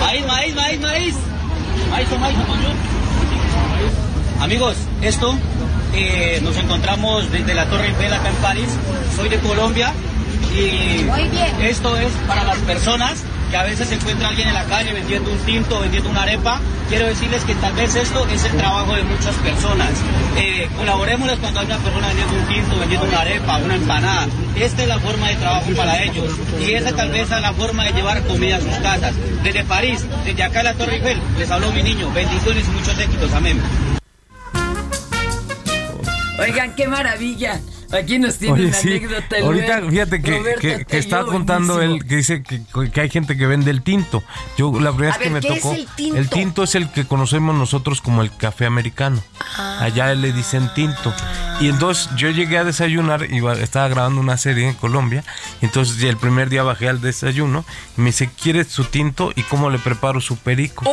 S17: Maíz, maíz, maíz, maíz. Maíz, maíz, maíz. Amigos, esto eh, nos encontramos desde la Torre Eiffel acá en París. Soy de Colombia y esto es para las personas que a veces se encuentra alguien en la calle vendiendo un tinto, vendiendo una arepa. Quiero decirles que tal vez esto es el trabajo de muchas personas. Eh, colaborémosles cuando hay una persona vendiendo un tinto, vendiendo una arepa, una empanada. Esta es la forma de trabajo para ellos. Y esa tal vez es la forma de llevar comida a sus casas. Desde París, desde acá en la Torre Eiffel, les habló mi niño. Bendiciones y muchos éxitos. Amén.
S2: Oigan, qué maravilla. Aquí nos tiene
S8: Oye,
S2: una
S8: sí.
S2: anécdota. el
S8: Ahorita,
S2: buen
S8: fíjate que, que, que estaba contando
S2: buenísimo.
S8: él, que dice que, que hay gente que vende el tinto. Yo, la primera
S2: A
S8: vez que
S2: ver,
S8: me
S2: ¿qué es
S8: tocó.
S2: el tinto?
S8: es el que conocemos nosotros como el café americano. Allá le dicen tinto. Y entonces yo llegué a desayunar, iba, estaba grabando una serie en Colombia. Entonces ya el primer día bajé al desayuno. Y me dice, ¿quieres su tinto? ¿Y cómo le preparo su perico?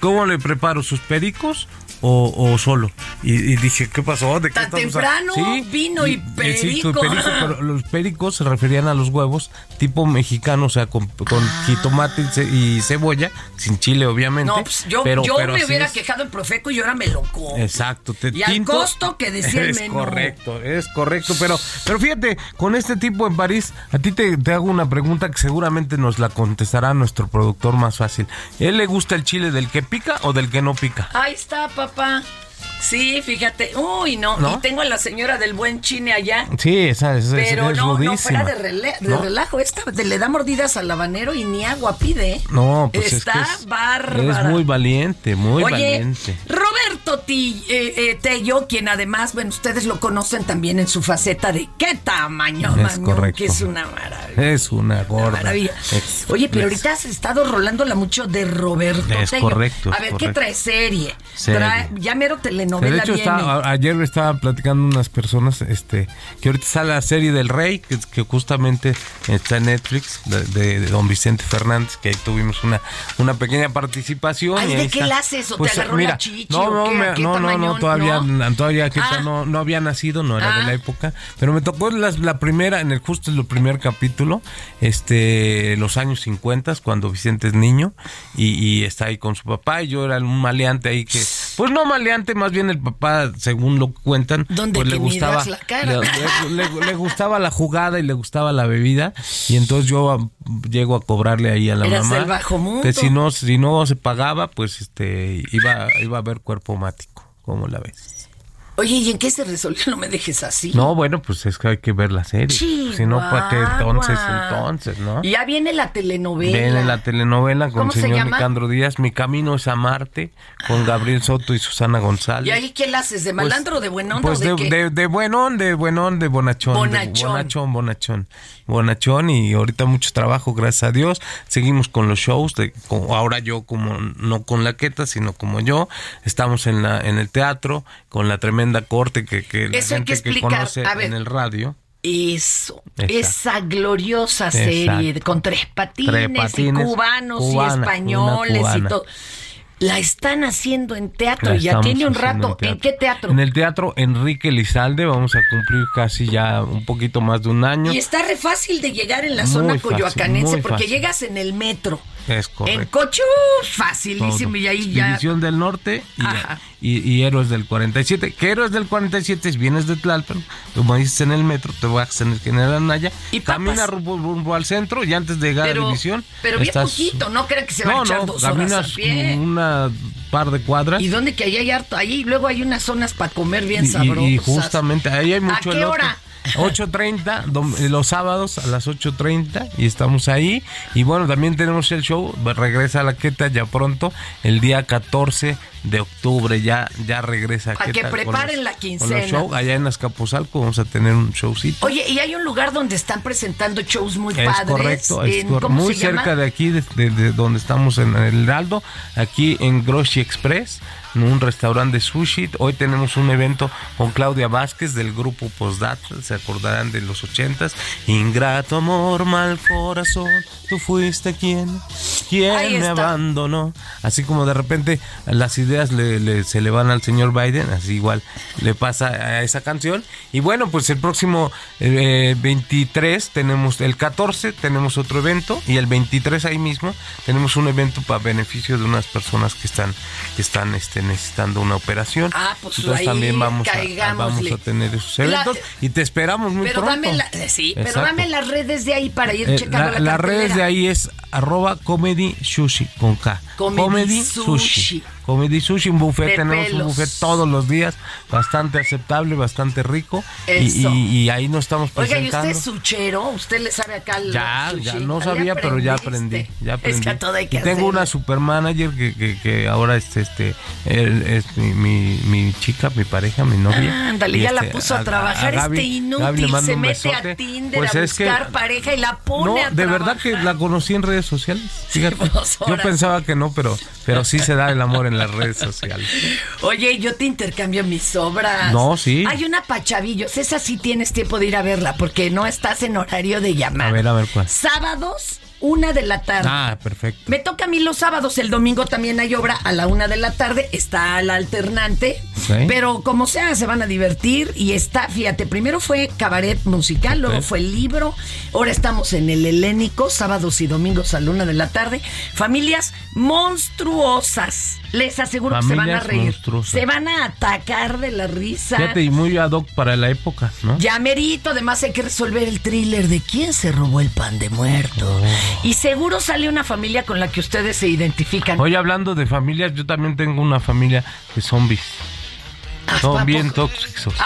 S8: ¿Cómo le preparo sus pericos? O, o solo. Y, y dije, ¿qué pasó? ¿De qué
S2: Tan temprano, vino y
S8: sí,
S2: perico.
S8: perico, pero los pericos se referían a los huevos tipo mexicano, o sea, con, con jitomate y ce- y cebolla, sin chile, obviamente.
S2: Ah. No, pues yo,
S8: pero,
S2: yo
S8: pero
S2: me hubiera
S8: es.
S2: quejado en Profeco y ahora me lo como.
S8: Exacto. Te,
S2: Y al
S8: tinto-
S2: costo que decía el
S8: Es
S2: menú.
S8: correcto, es correcto. Pero, pero fíjate, con este tipo en París, a ti te, te hago una pregunta que seguramente nos la contestará nuestro productor más fácil. ¿Él le gusta el chile del que pica o del que no pica?
S2: Ahí está, papá. 八 Sí, fíjate. Uy, no.
S8: ¿No?
S2: Y tengo a la señora del buen chine allá.
S8: Sí, esa, esa-
S2: Pero
S8: es
S2: no, no,
S8: rudísima.
S2: fuera de, de
S8: ¿No?
S2: relajo. Esta te le da mordidas al habanero y ni agua pide. ¿eh?
S8: No, pues
S2: Está
S8: es que es,
S2: bárbara.
S8: es muy valiente, muy
S2: Oye,
S8: valiente.
S2: Roberto Ti- eh, eh, Tello, quien además, bueno, ustedes lo conocen también en su faceta de qué tamaño,
S8: Es correcto.
S2: que es una maravilla.
S8: Es una gorda.
S2: maravilla.
S8: Es-
S2: Oye, pero ahorita has estado rolándola mucho de Roberto
S8: Es
S2: Tello.
S8: correcto,
S2: A ver, ¿qué trae serie?
S8: Serie.
S2: Trae- ya mero telenovela
S8: de hecho,
S2: viene.
S8: está- ayer le estaba platicando unas personas este, que ahorita sale la serie del Rey, que, que justamente está en Netflix, de, de- de Don Vicente Fernández, que ahí tuvimos una, una pequeña participación.
S2: Ay, ¿de qué la haces? ¿O te agarró la chichi
S8: No, no, me-
S2: ¿A qué
S8: no, no, no, todavía,
S2: ¿No?
S8: todavía
S2: Ah.
S8: no, no había nacido, no era de
S2: Ah.
S8: la época, pero me tocó la, la primera, en el justo el primer capítulo, este, los años 50, cuando Vicente es niño y, y está ahí con su papá y yo era un maleante ahí que, pues no maleante, más bien el papá, según lo cuentan,
S2: ¿Dónde
S8: pues le gustaba,
S2: la cara?
S8: le, le- le gustaba la jugada y le gustaba la bebida y entonces yo ah, llego a cobrarle ahí a la
S2: Eras
S8: mamá
S2: del bajo mundo.
S8: que si no, si no se pagaba, pues este, iba, iba a haber cuerpo mático, ¿cómo la ves?
S2: Oye, ¿y en qué se resolvió? No me dejes así.
S8: No, bueno, pues es que hay que ver la serie. Si no, ¿para qué entonces, entonces, no?
S2: Ya viene la telenovela.
S8: Viene la telenovela con
S2: ¿Cómo
S8: el
S2: se
S8: señor
S2: llama?
S8: Nicandro Díaz, Mi Camino es a Marte, con Gabriel Soto y Susana González.
S2: ¿Y ahí qué la haces? ¿De
S8: Pues-
S2: malandro o de buena onda?
S8: Pues
S2: de,
S8: de, de, de buenón, de buenón, de bonachón. de
S2: Bonachón.
S8: bonachón, bonachón. Bonachón y ahorita mucho trabajo, gracias a Dios. Seguimos con los shows, de, ahora yo como, no con la queta, sino como yo. Estamos en, la, en el teatro, con la tremenda corte que, que la
S2: Eso hay que
S8: gente que
S2: explicar.
S8: conoce
S2: A ver.
S8: en el radio.
S2: Eso,
S8: Esa.
S2: esa gloriosa serie
S8: Exacto.
S2: con tres patines,
S8: Tres patines,
S2: y cubanos
S8: cubana,
S2: y españoles y todo. La están haciendo en teatro
S8: La
S2: y ya tiene un rato.
S8: en
S2: ¿En, qué teatro?
S8: En el teatro Enrique Lizalde vamos a cumplir casi ya un poquito más de un año.
S2: Y está re fácil de llegar en la
S8: Muy
S2: zona
S8: fácil,
S2: coyoacanense porque
S8: fácil.
S2: llegas en el metro.
S8: Es
S2: En
S8: correcto.
S2: coche, uh, facilísimo.
S8: Todo.
S2: Y ahí ya.
S8: División del Norte y. y, y Héroes del 47. Que Héroes del 47 es vienes de Tlalpan, como dices en el metro, te vas en el General Anaya,
S2: Y
S8: camina
S2: papas.
S8: rumbo, rumbo al centro y antes de llegar a
S2: Pero,
S8: División.
S2: pero bien
S8: estás-
S2: poquito, no crean que se
S8: No,
S2: a echar
S8: no,
S2: dos horas
S8: caminas
S2: a pie.
S8: una par de cuadras.
S2: ¿Y dónde que ahí hay harto? Ahí luego hay unas zonas para comer bien
S8: y,
S2: sabrosas.
S8: y justamente ahí hay mucho
S2: ¿A qué
S8: elote.
S2: hora?
S8: 8.30, dom- eh, los sábados a las 8.30 y estamos ahí. Y bueno, también tenemos el show, regresa a la Queta ya pronto, el día 14 de octubre, ya, ya regresa a
S2: Pa' que preparen
S8: los-
S2: la quincena.
S8: show. Allá en Azcapotzalco vamos a tener un showcito.
S2: Oye, y hay un lugar donde están presentando shows muy
S8: Es
S2: padres.
S8: correcto, es
S2: en-
S8: cor-
S2: ¿cómo
S8: muy
S2: llama?
S8: cerca de aquí, de, de- de donde estamos en el Heraldo, aquí en Groshi Express, un restaurante de sushi. Hoy tenemos un evento con Claudia Vázquez del grupo Postdata, se acordarán de los ochentas. Ingrato amor, mal corazón, tú fuiste quien, quien me abandonó. Así como de repente las ideas le- le- se le van al señor Biden, así igual le pasa a esa canción. Y bueno, pues el próximo eh, 23 tenemos, el 14 tenemos otro evento y el 23 ahí mismo tenemos un evento para beneficio de unas personas que están, que están este, necesitando una operación.
S2: Ah, pues
S8: Entonces
S2: ahí
S8: también vamos a, vamos a tener esos
S2: La-
S8: eventos y te esperamos muy
S2: Pero
S8: pronto.
S2: dame, la- sí, pero
S8: Exacto.
S2: dame las redes de ahí para ir
S8: Eh,
S2: checando
S8: la-
S2: la,
S8: las redes de ahí es arroba comedy sushi con K.
S2: Comedy sushi.
S8: Comedy sushi, un buffet,
S2: De
S8: tenemos
S2: pelos.
S8: un buffet todos los días, bastante aceptable, bastante rico. Y, y- y ahí nos estamos
S2: Oiga, ¿y
S8: presentando.
S2: usted es suchero? ¿Usted le sabe acá al
S8: Ya,
S2: sushi?
S8: ya no sabía, pero ya aprendí. Ya
S2: Es
S8: aprendí.
S2: que a todo hay que
S8: y tengo
S2: hacerle.
S8: una super manager que, que, que ahora es este él es mi, mi, mi chica, mi pareja, mi novia.
S2: Ándale,
S8: Y
S2: ya la
S8: este,
S2: puso a, trabajar
S8: Gaby-
S2: este inútil. Se mete
S8: besote.
S2: a Tinder
S8: Pues
S2: a
S8: es que-
S2: buscar pareja y la pone
S8: No,
S2: a
S8: de verdad que la conocí en redes sociales. Fíjate.
S2: pues,
S8: Yo pensaba que no, pero, pero sí se da el amor en las redes sociales.
S2: Oye, yo te intercambio mis obras.
S8: No, sí.
S2: Hay una Pachavillos, esa sí tienes tiempo de ir a verla porque no estás en horario de llamar.
S8: A ver, a ver cuál.
S2: Sábados, una de la tarde.
S8: Ah, perfecto.
S2: Me toca a mí los sábados, el domingo también hay obra a la una de la tarde, está la alternante, pero como sea se van a divertir y está, fíjate, primero fue cabaret musical, luego fue el libro, ahora estamos en el helénico, sábados y domingos a la una de la tarde, familias monstruosas, les aseguro que se van a reír,
S8: monstruosas.
S2: se van a atacar de la risa.
S8: Fíjate, y muy ad hoc para la época, ¿no?
S2: Ya merito, además hay que resolver el thriller de quién se robó el pan de muerto.
S8: Oh.
S2: Y seguro sale una familia con la que ustedes se identifican.
S8: Hoy hablando de familias, yo también tengo una familia de zombies. Son bien tóxicos.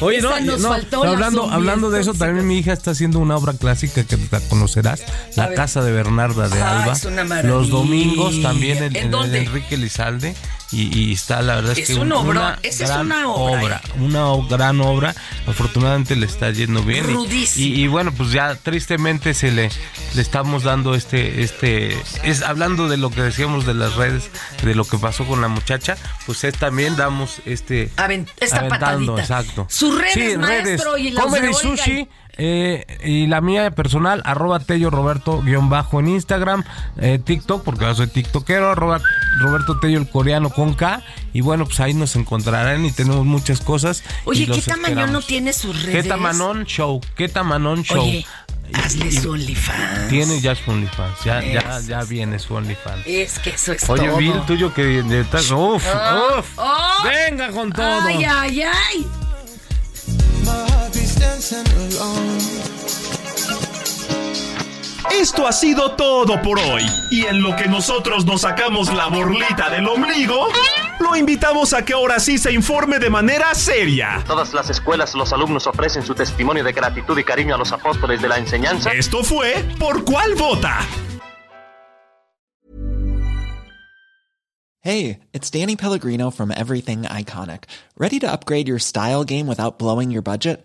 S8: Oye, no,
S2: Ah. Nos
S8: no,
S2: faltó,
S8: hablando, hablando de eso, también mi hija está haciendo una obra clásica que la conocerás, La. Casa de Bernarda de
S2: Ah,
S8: Alba.
S2: es una maravilla.
S8: Los domingos también en,
S2: ¿En?
S8: Enrique Elizalde. Y, y está, la verdad es,
S2: Es
S8: que
S2: un obrón,
S8: una
S2: esa es una obra, ¿eh?
S8: Una gran obra. Afortunadamente le está yendo bien. y-
S2: Rudísimo.
S8: Y, y bueno, pues ya tristemente se le, le estamos dando este, este, es hablando de lo que decíamos de las redes, de lo que pasó con la muchacha, pues es también damos este
S2: Aven- esta
S8: aventando,
S2: patadita.
S8: exacto.
S2: Sus redes,
S8: Sí,
S2: maestro, y las
S8: Comedy
S2: y-
S8: Sushi. eh, y la mía personal, arroba Tello Roberto guion bajo en Instagram, eh, TikTok, porque yo soy tiktokero, arroba Roberto Tello el coreano con K. Y bueno, pues ahí nos encontrarán y tenemos muchas cosas.
S2: Oye, ¿qué tamaño no tiene sus redes?
S8: ¿Qué tamanón show? ¿Qué tamanón show?
S2: Oye, hazle su OnlyFans.
S8: Tiene ya su OnlyFans, ya, ya, ya viene su OnlyFans.
S2: Es que eso es
S8: Oye,
S2: todo.
S8: vi el tuyo que de- de- uf,
S2: Ah,
S8: uf.
S2: oh.
S8: Venga con todo.
S2: Ay, ay, ay.
S1: Esto ha sido todo por hoy. Y en lo que nosotros nos sacamos la borlita del ombligo, lo invitamos a que ahora sí se informe de manera seria.
S20: Todas las escuelas, los alumnos ofrecen su testimonio de gratitud y cariño a los apóstoles de la enseñanza.
S1: Esto fue Por cuál vota.
S21: Hey, it's Danny Pellegrino from Everything Iconic. Ready to upgrade your style game without blowing your budget?